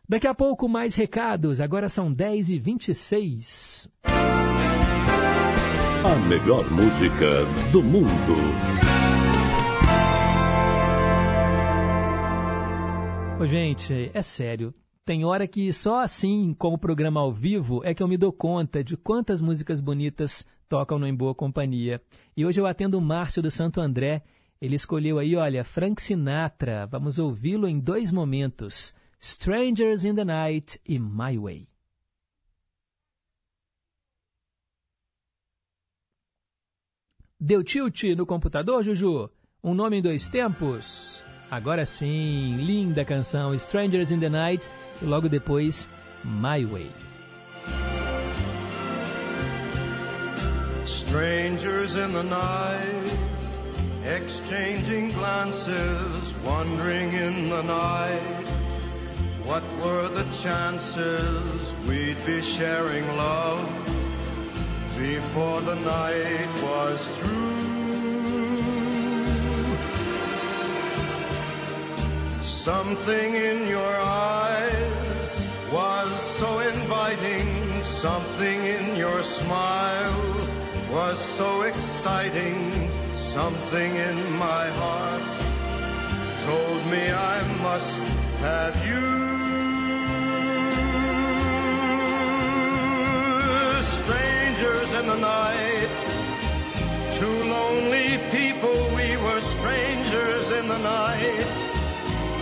Daqui a pouco, mais recados. Agora são 10h26. A melhor música do mundo. Ô, gente, é sério. Tem hora que só assim, como programa ao vivo, é que eu me dou conta de quantas músicas bonitas tocam no Em Boa Companhia. E hoje eu atendo o Márcio do Santo André. Ele escolheu aí, olha, Frank Sinatra. Vamos ouvi-lo em dois momentos: Strangers in the Night e My Way. Deu tilt no computador, Juju? Um nome em dois tempos? Agora sim, linda canção Strangers in the Night e logo depois My Way. Strangers in the night, exchanging glances, wandering in the night. What were the chances we'd be sharing love? before the night was through. Something in your eyes was so inviting, something in your smile was so exciting, something in my heart told me I must have you. strangers in the night. Two lonely people, we were strangers in the night.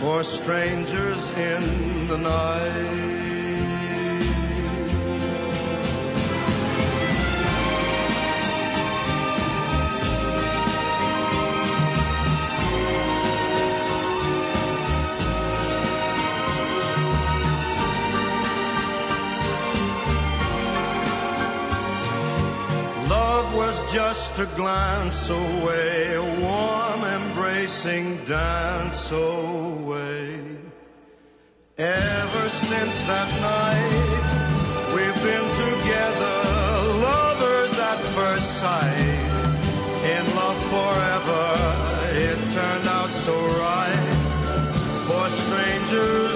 For strangers in the night. Love was just a glance away, embracing dance away. Ever since that night, we've been together, lovers at first sight. In love forever, it turned out so right. For strangers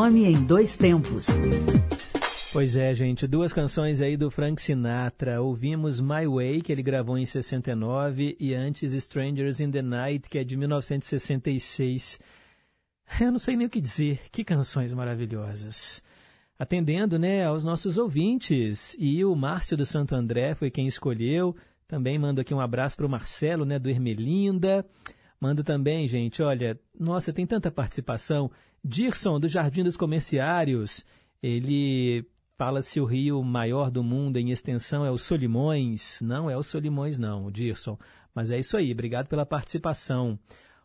nome em dois tempos. Pois é, gente, duas canções aí do Frank Sinatra. Ouvimos My Way, que ele gravou em 69, e antes Strangers in the Night, que é de 1966. Eu não sei nem o que dizer. Que canções maravilhosas. Atendendo, né, aos nossos ouvintes. E o Márcio do Santo André foi quem escolheu. Também mando aqui um abraço para o Marcelo, né, do Ermelinda. Mando também, gente, olha, nossa, tem tanta participação. Dirson, do Jardim dos Comerciários, ele fala se o rio maior do mundo em extensão é o Solimões. Não é o Solimões, não, Dirson. Mas é isso aí, obrigado pela participação.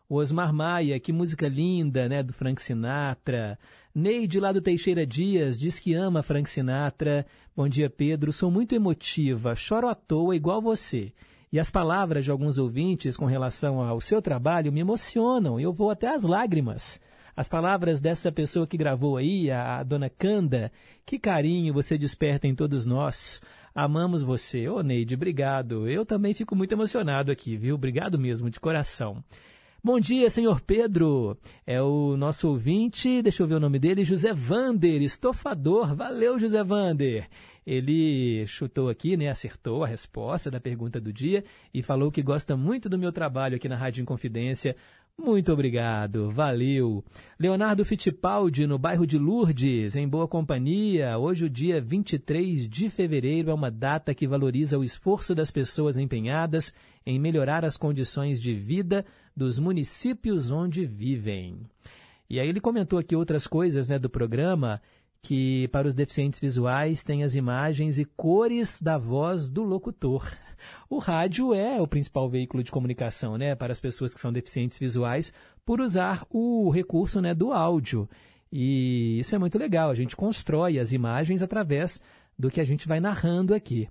O Osmar Maia, que música linda, né, do Frank Sinatra. Neide, lá do Teixeira Dias, diz que ama Frank Sinatra. Bom dia, Pedro. Sou muito emotiva, choro à toa igual você. E as palavras de alguns ouvintes com relação ao seu trabalho me emocionam, eu vou até às lágrimas. As palavras dessa pessoa que gravou aí, a, dona Canda, que carinho você desperta em todos nós. Amamos você. Ô, Neide, obrigado. Eu também fico muito emocionado aqui, viu? Obrigado mesmo, de coração. Bom dia, senhor Pedro. É o nosso ouvinte, deixa eu ver o nome dele, José Vander, estofador. Valeu, José Vander. Ele chutou aqui, né, acertou a resposta da pergunta do dia e falou que gosta muito do meu trabalho aqui na Rádio Inconfidência. Muito obrigado, valeu. Leonardo Fittipaldi, no bairro de Lourdes, em boa companhia. Hoje, o dia 23 de fevereiro, é uma data que valoriza o esforço das pessoas empenhadas em melhorar as condições de vida dos municípios onde vivem. E aí ele comentou aqui outras coisas né, do programa que para os deficientes visuais tem as imagens e cores da voz do locutor. O rádio é o principal veículo de comunicação, né, para as pessoas que são deficientes visuais, por usar o recurso, né, do áudio. E isso é muito legal. A gente constrói as imagens através do que a gente vai narrando aqui.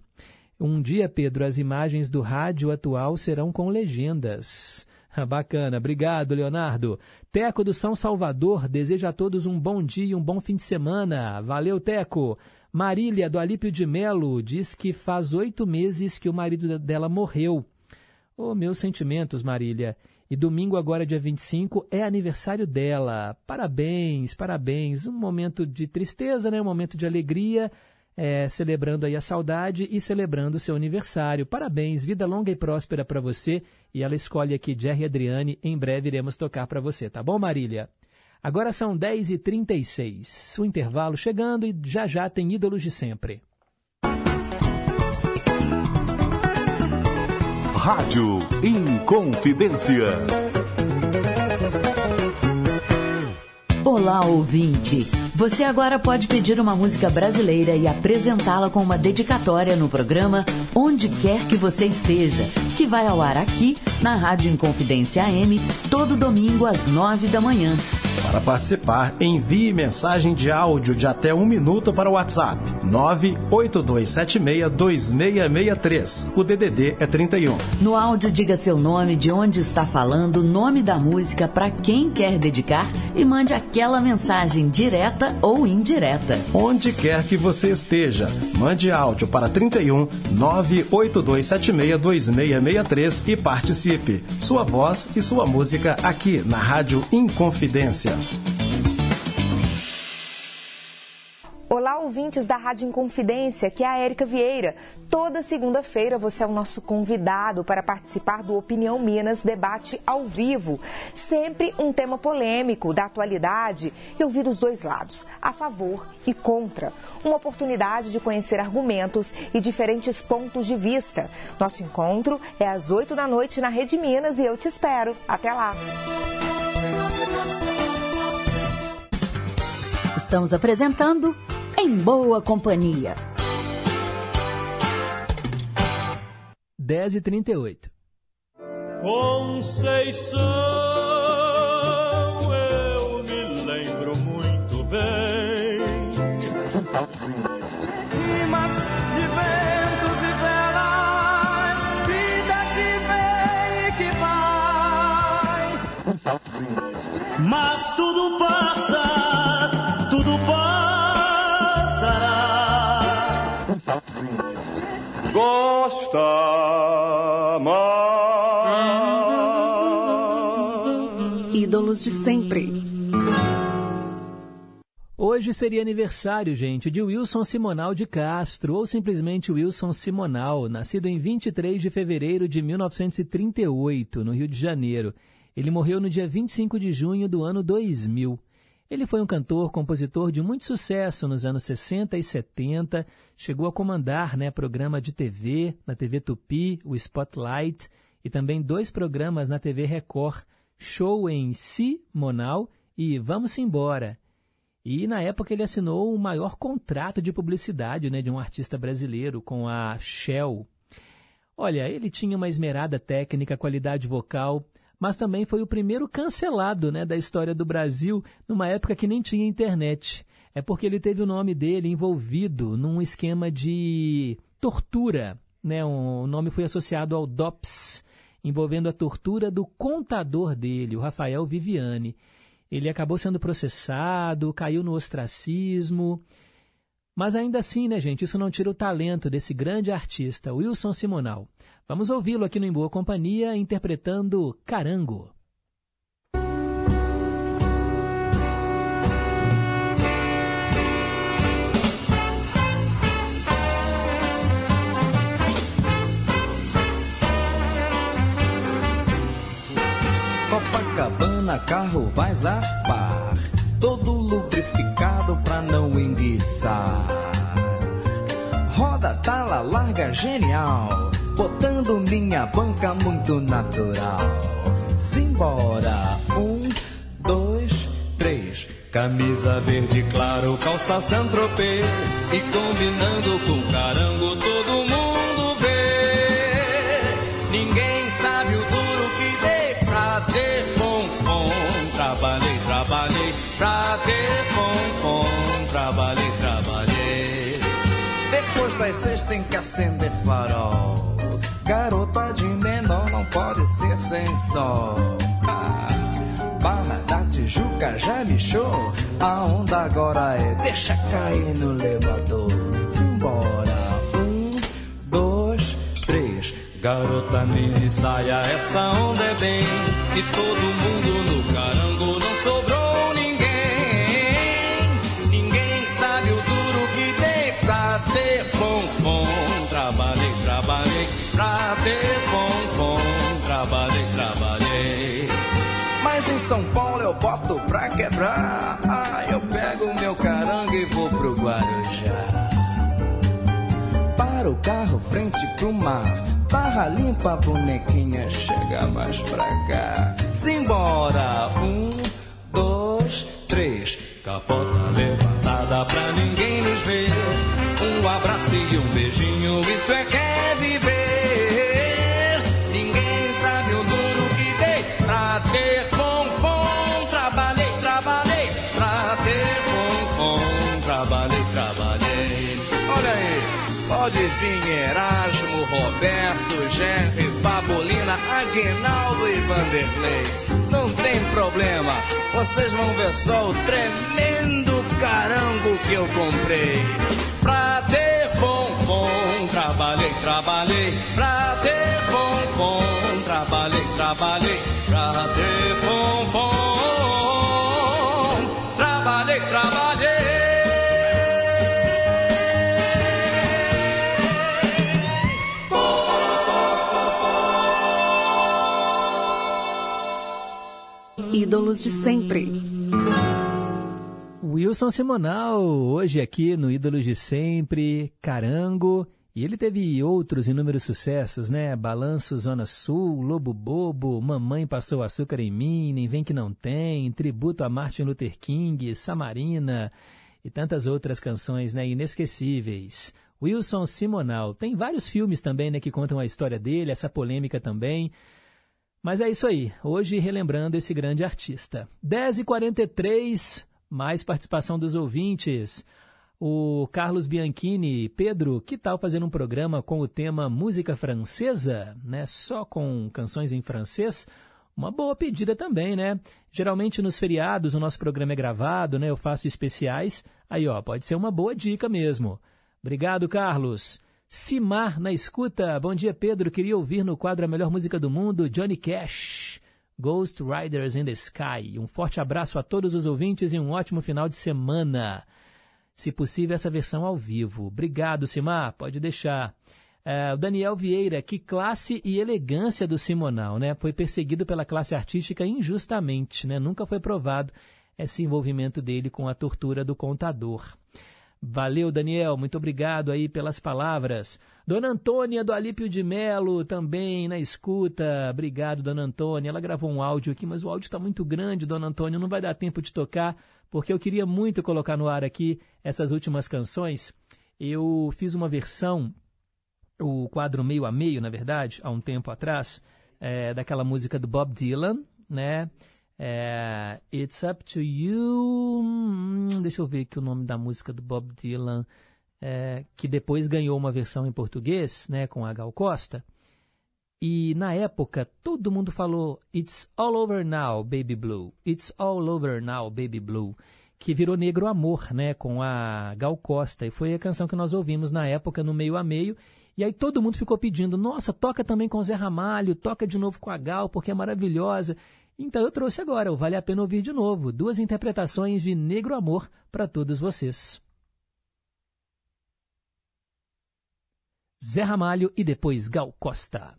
Um dia, Pedro, as imagens do rádio atual serão com legendas. Bacana, obrigado, Leonardo. Teco do São Salvador deseja a todos um bom dia e um bom fim de semana. Valeu, Teco. Marília, do Alípio de Melo, diz que faz oito meses que o marido dela morreu. Oh, meus sentimentos, Marília. E domingo, agora, dia 25, é aniversário dela. Parabéns, parabéns. Um momento de tristeza, né? Um momento de alegria é, celebrando aí a saudade e celebrando o seu aniversário. Parabéns, vida longa e próspera para você. E ela escolhe aqui Jerry Adriane. Em breve iremos tocar para você, tá bom, Marília? Agora são 10h36. O intervalo chegando e já já tem ídolos de sempre. Rádio Inconfidência. Olá, ouvinte! Você agora pode pedir uma música brasileira e apresentá-la com uma dedicatória no programa Onde Quer Que Você Esteja, que vai ao ar aqui na Rádio Inconfidência AM todo domingo às nove da manhã. Para participar, envie mensagem de áudio de até um minuto para o WhatsApp 982762663. O DDD é 31. No áudio, diga seu nome, de onde está falando, nome da música, para quem quer dedicar e mande aquela mensagem direta ou indireta. Onde quer que você esteja, mande áudio para 31 982762663 e participe. Sua voz e sua música aqui na Rádio Inconfidência. Olá, ouvintes da Rádio Inconfidência, que é a Érica Vieira. Toda segunda-feira você é o nosso convidado para participar do Opinião Minas Debate ao vivo. Sempre um tema polêmico da atualidade e ouvir os dois lados, a favor e contra. Uma oportunidade de conhecer argumentos e diferentes pontos de vista. Nosso encontro é às 8 da noite na Rede Minas e eu te espero. Até lá! Estamos apresentando Em Boa Companhia. 10h38. Conceição, eu me lembro muito bem. Rimas de ventos e velas, vida que vem e que vai. Mas tudo passa, Gosta Ídolos de sempre. Hoje seria aniversário, gente, de Wilson Simonal de Castro, ou simplesmente Wilson Simonal, nascido em 23 de fevereiro de 1938, no Rio de Janeiro. Ele morreu no dia 25 de junho do ano 2000. Ele foi um cantor, compositor de muito sucesso nos anos 60 e 70, chegou a comandar né, programa de TV, na TV Tupi, o Spotlight, e também dois programas na TV Record, Show em Simonal e Vamos Embora. E na época ele assinou o maior contrato de publicidade né, de um artista brasileiro com a Shell. Olha, ele tinha uma esmerada técnica, qualidade vocal, mas também foi o primeiro cancelado né, da história do Brasil numa época que nem tinha internet. É porque ele teve o nome dele envolvido num esquema de tortura. Né? O nome foi associado ao DOPS, envolvendo a tortura do contador dele, o Rafael Viviane. Ele acabou sendo processado, caiu no ostracismo. Mas ainda assim, né, gente, isso não tira o talento desse grande artista, Wilson Simonal. Vamos ouvi-lo aqui no Em Boa Companhia, interpretando Carango. Copacabana, carro vai zapar, todo lubrificado pra não enguiçar. Roda, tala, larga, genial, botando minha banca muito natural. Simbora, um, dois, três, Camisa verde claro, calça Saint-Tropez E combinando com carango todo pra ter fonfon Trabalhei, trabalhei Depois das seis tem que acender farol Garota de menor não pode ser sem sol ah. Barra da Tijuca já lixou. A onda agora é deixa cair no elevador. Simbora. Um, dois, três. Garota mini saia, essa onda é bem. E todo mundo Ah, eu pego meu carango e vou pro Guarujá. Para o carro, frente pro mar. Barra limpa, bonequinha, chega mais pra cá. Simbora! Um, dois, três. Capota levantada pra ninguém nos ver. Um abraço e um beijinho, isso é que é viver. Vir Erasmo, Roberto, Jerry, Pabolina, Aguinaldo e Vanderlei. Não tem problema, vocês vão ver só o tremendo carango que eu comprei. Pra ter fonfon, trabalhei, trabalhei, pra ter fonfon, trabalhei, trabalhei, pra ter fonfon, Ídolos de sempre. Wilson Simonal, hoje aqui no Ídolos de Sempre, Carango. E ele teve outros inúmeros sucessos, né? Balanço Zona Sul, Lobo Bobo, Mamãe Passou Açúcar em Mim, Nem Vem Que Não Tem, Tributo a Martin Luther King, Samarina e tantas outras canções né, inesquecíveis. Wilson Simonal. Tem vários filmes também né, que contam a história dele, essa polêmica também. Mas é isso aí, hoje relembrando esse grande artista. 10h43, mais participação dos ouvintes. O Carlos Bianchini, Pedro, que tal fazer um programa com o tema música francesa, né? Só com canções em francês? Uma boa pedida também, né? Geralmente nos feriados o nosso programa é gravado, né? Eu faço especiais. Aí, ó, pode ser uma boa dica mesmo. Obrigado, Carlos. Simar na escuta. Bom dia, Pedro. Queria ouvir no quadro A Melhor Música do Mundo, Johnny Cash, Ghost Riders in the Sky. Um forte abraço a todos os ouvintes e um ótimo final de semana. Se possível, essa versão ao vivo. Obrigado, Simar. Pode deixar. O Daniel Vieira, que classe e elegância do Simonal, né? Foi perseguido pela classe artística injustamente, né? Nunca foi provado esse envolvimento dele com a tortura do contador. Valeu, Daniel, muito obrigado aí pelas palavras. Dona Antônia do Alípio de Melo, também na escuta. Obrigado, Dona Antônia. Ela gravou um áudio aqui, mas o áudio está muito grande, Dona Antônia, não vai dar tempo de tocar, porque eu queria muito colocar no ar aqui essas últimas canções. Eu fiz uma versão, o quadro meio a meio, na verdade, há um tempo atrás, é, daquela música do Bob Dylan, né? É, It's Up to You. Hum, deixa eu ver aqui o nome da música do Bob Dylan, é, que depois ganhou uma versão em português, né, com a Gal Costa. E na época todo mundo falou It's All Over Now, Baby Blue. It's All Over Now, Baby Blue. Que virou Negro Amor, né, com a Gal Costa. E foi a canção que nós ouvimos na época, no meio a meio. E aí todo mundo ficou pedindo: nossa, toca também com o Zé Ramalho, toca de novo com a Gal, porque é maravilhosa. Então eu trouxe agora o Vale a Pena Ouvir de novo, duas interpretações de Negro Amor para todos vocês. Zé Ramalho e depois Gal Costa.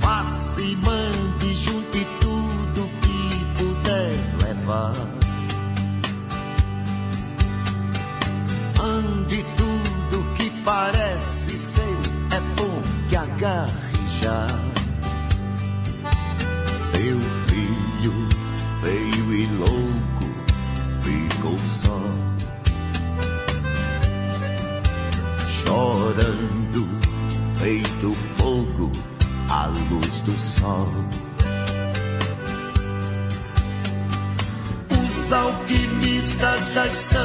Faça e mande, junte tudo que puder levar. Ande tudo que parece ser, é bom que agarre já. Seu such things.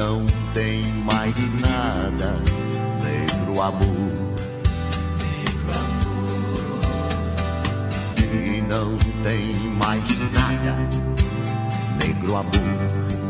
não tem mais nada, negro amor. Negro amor. E não tem mais nada, negro amor.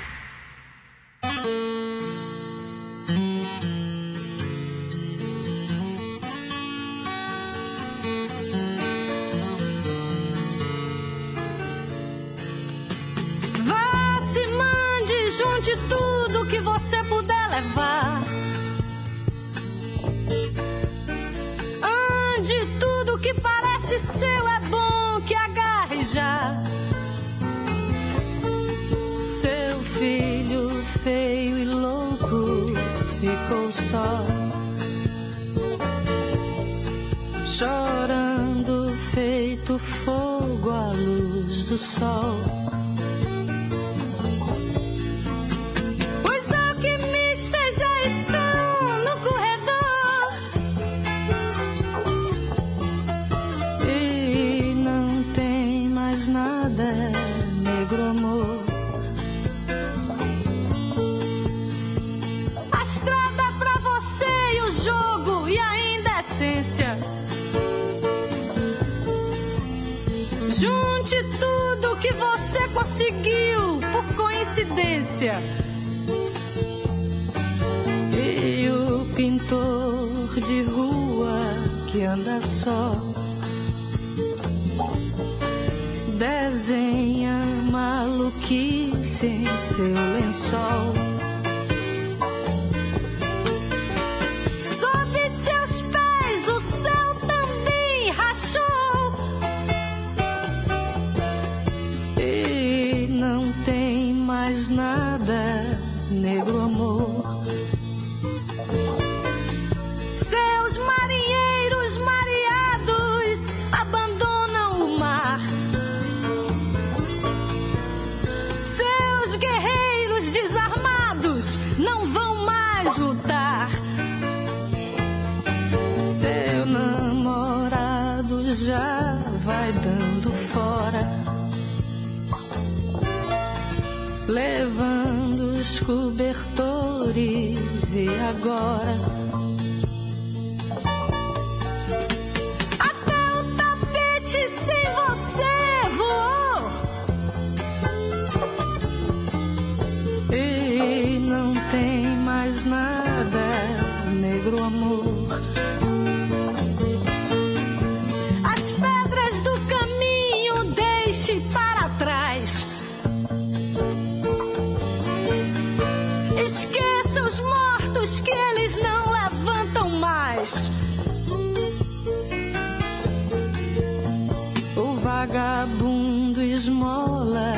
Vagabundo esmola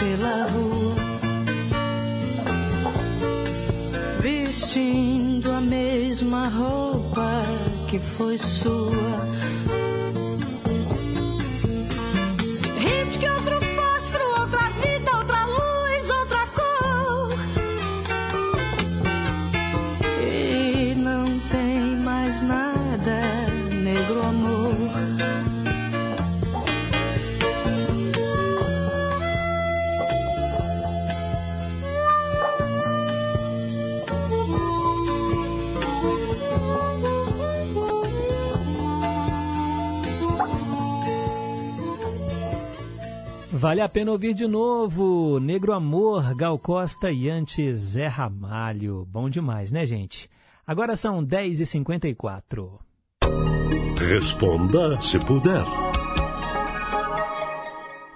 pela rua. vestindo a mesma roupa que foi sua. Vale a pena ouvir de novo. Negro Amor, Gal Costa e antes Zé Ramalho. Bom demais, né, gente? Agora são 10h54. Responda se puder.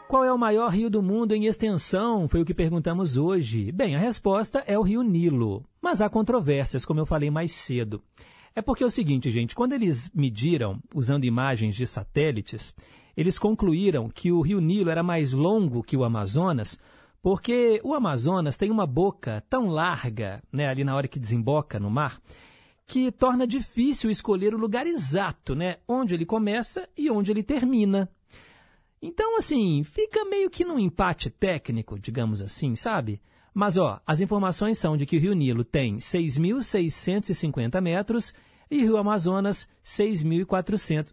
Qual é o maior rio do mundo em extensão? Foi o que perguntamos hoje. Bem, a resposta é o rio Nilo. Mas há controvérsias, como eu falei mais cedo. É porque é o seguinte, gente, quando eles mediram usando imagens de satélites, eles concluíram que o rio Nilo era mais longo que o Amazonas, porque o Amazonas tem uma boca tão larga, né, ali na hora que desemboca no mar, que torna difícil escolher o lugar exato, né, onde ele começa e onde ele termina. Então, assim, fica meio que num empate técnico, digamos assim, sabe? Mas, ó, as informações são de que o Rio Nilo tem 6.650 metros e o Rio Amazonas 6.400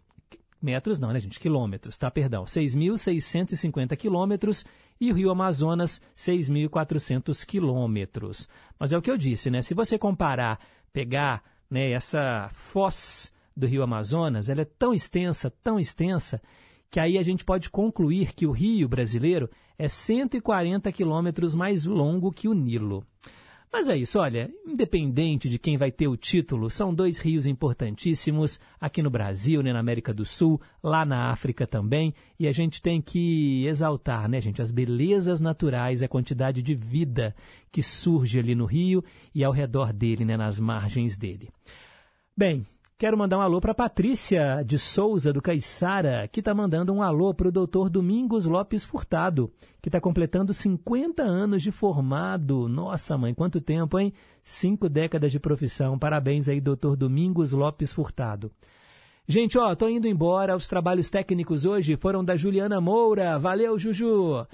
metros, não, né, gente? Quilômetros, tá? Perdão. 6.650 quilômetros e o Rio Amazonas 6.400 quilômetros. Mas é o que eu disse, né? Se você comparar, pegar né, essa foz do Rio Amazonas, ela é tão extensa, tão extensa, que aí a gente pode concluir que o rio brasileiro é 140 quilômetros mais longo que o Nilo. Mas é isso, olha, independente de quem vai ter o título, são dois rios importantíssimos aqui no Brasil, né, na América do Sul, lá na África também, e a gente tem que exaltar, né, gente, as belezas naturais, a quantidade de vida que surge ali no rio e ao redor dele, né, nas margens dele. Bem, Quero mandar um alô para Patrícia de Souza, do Caiçara, que está mandando um alô para o doutor Domingos Lopes Furtado, que está completando 50 anos de formado. Nossa, mãe, quanto tempo, hein? Cinco décadas de profissão. Parabéns aí, doutor Domingos Lopes Furtado. Gente, ó, tô indo embora. Os trabalhos técnicos hoje foram da Juliana Moura. Valeu, Juju.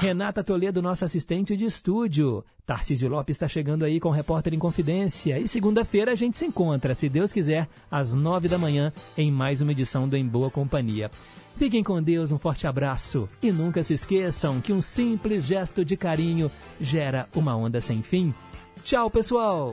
Renata Toledo, nossa assistente de estúdio. Tarcísio Lopes está chegando aí com o Repórter em Confidência. E segunda-feira a gente se encontra, se Deus quiser, às nove da manhã, em mais uma edição do Em Boa Companhia. Fiquem com Deus, um forte abraço. E nunca se esqueçam que um simples gesto de carinho gera uma onda sem fim. Tchau, pessoal!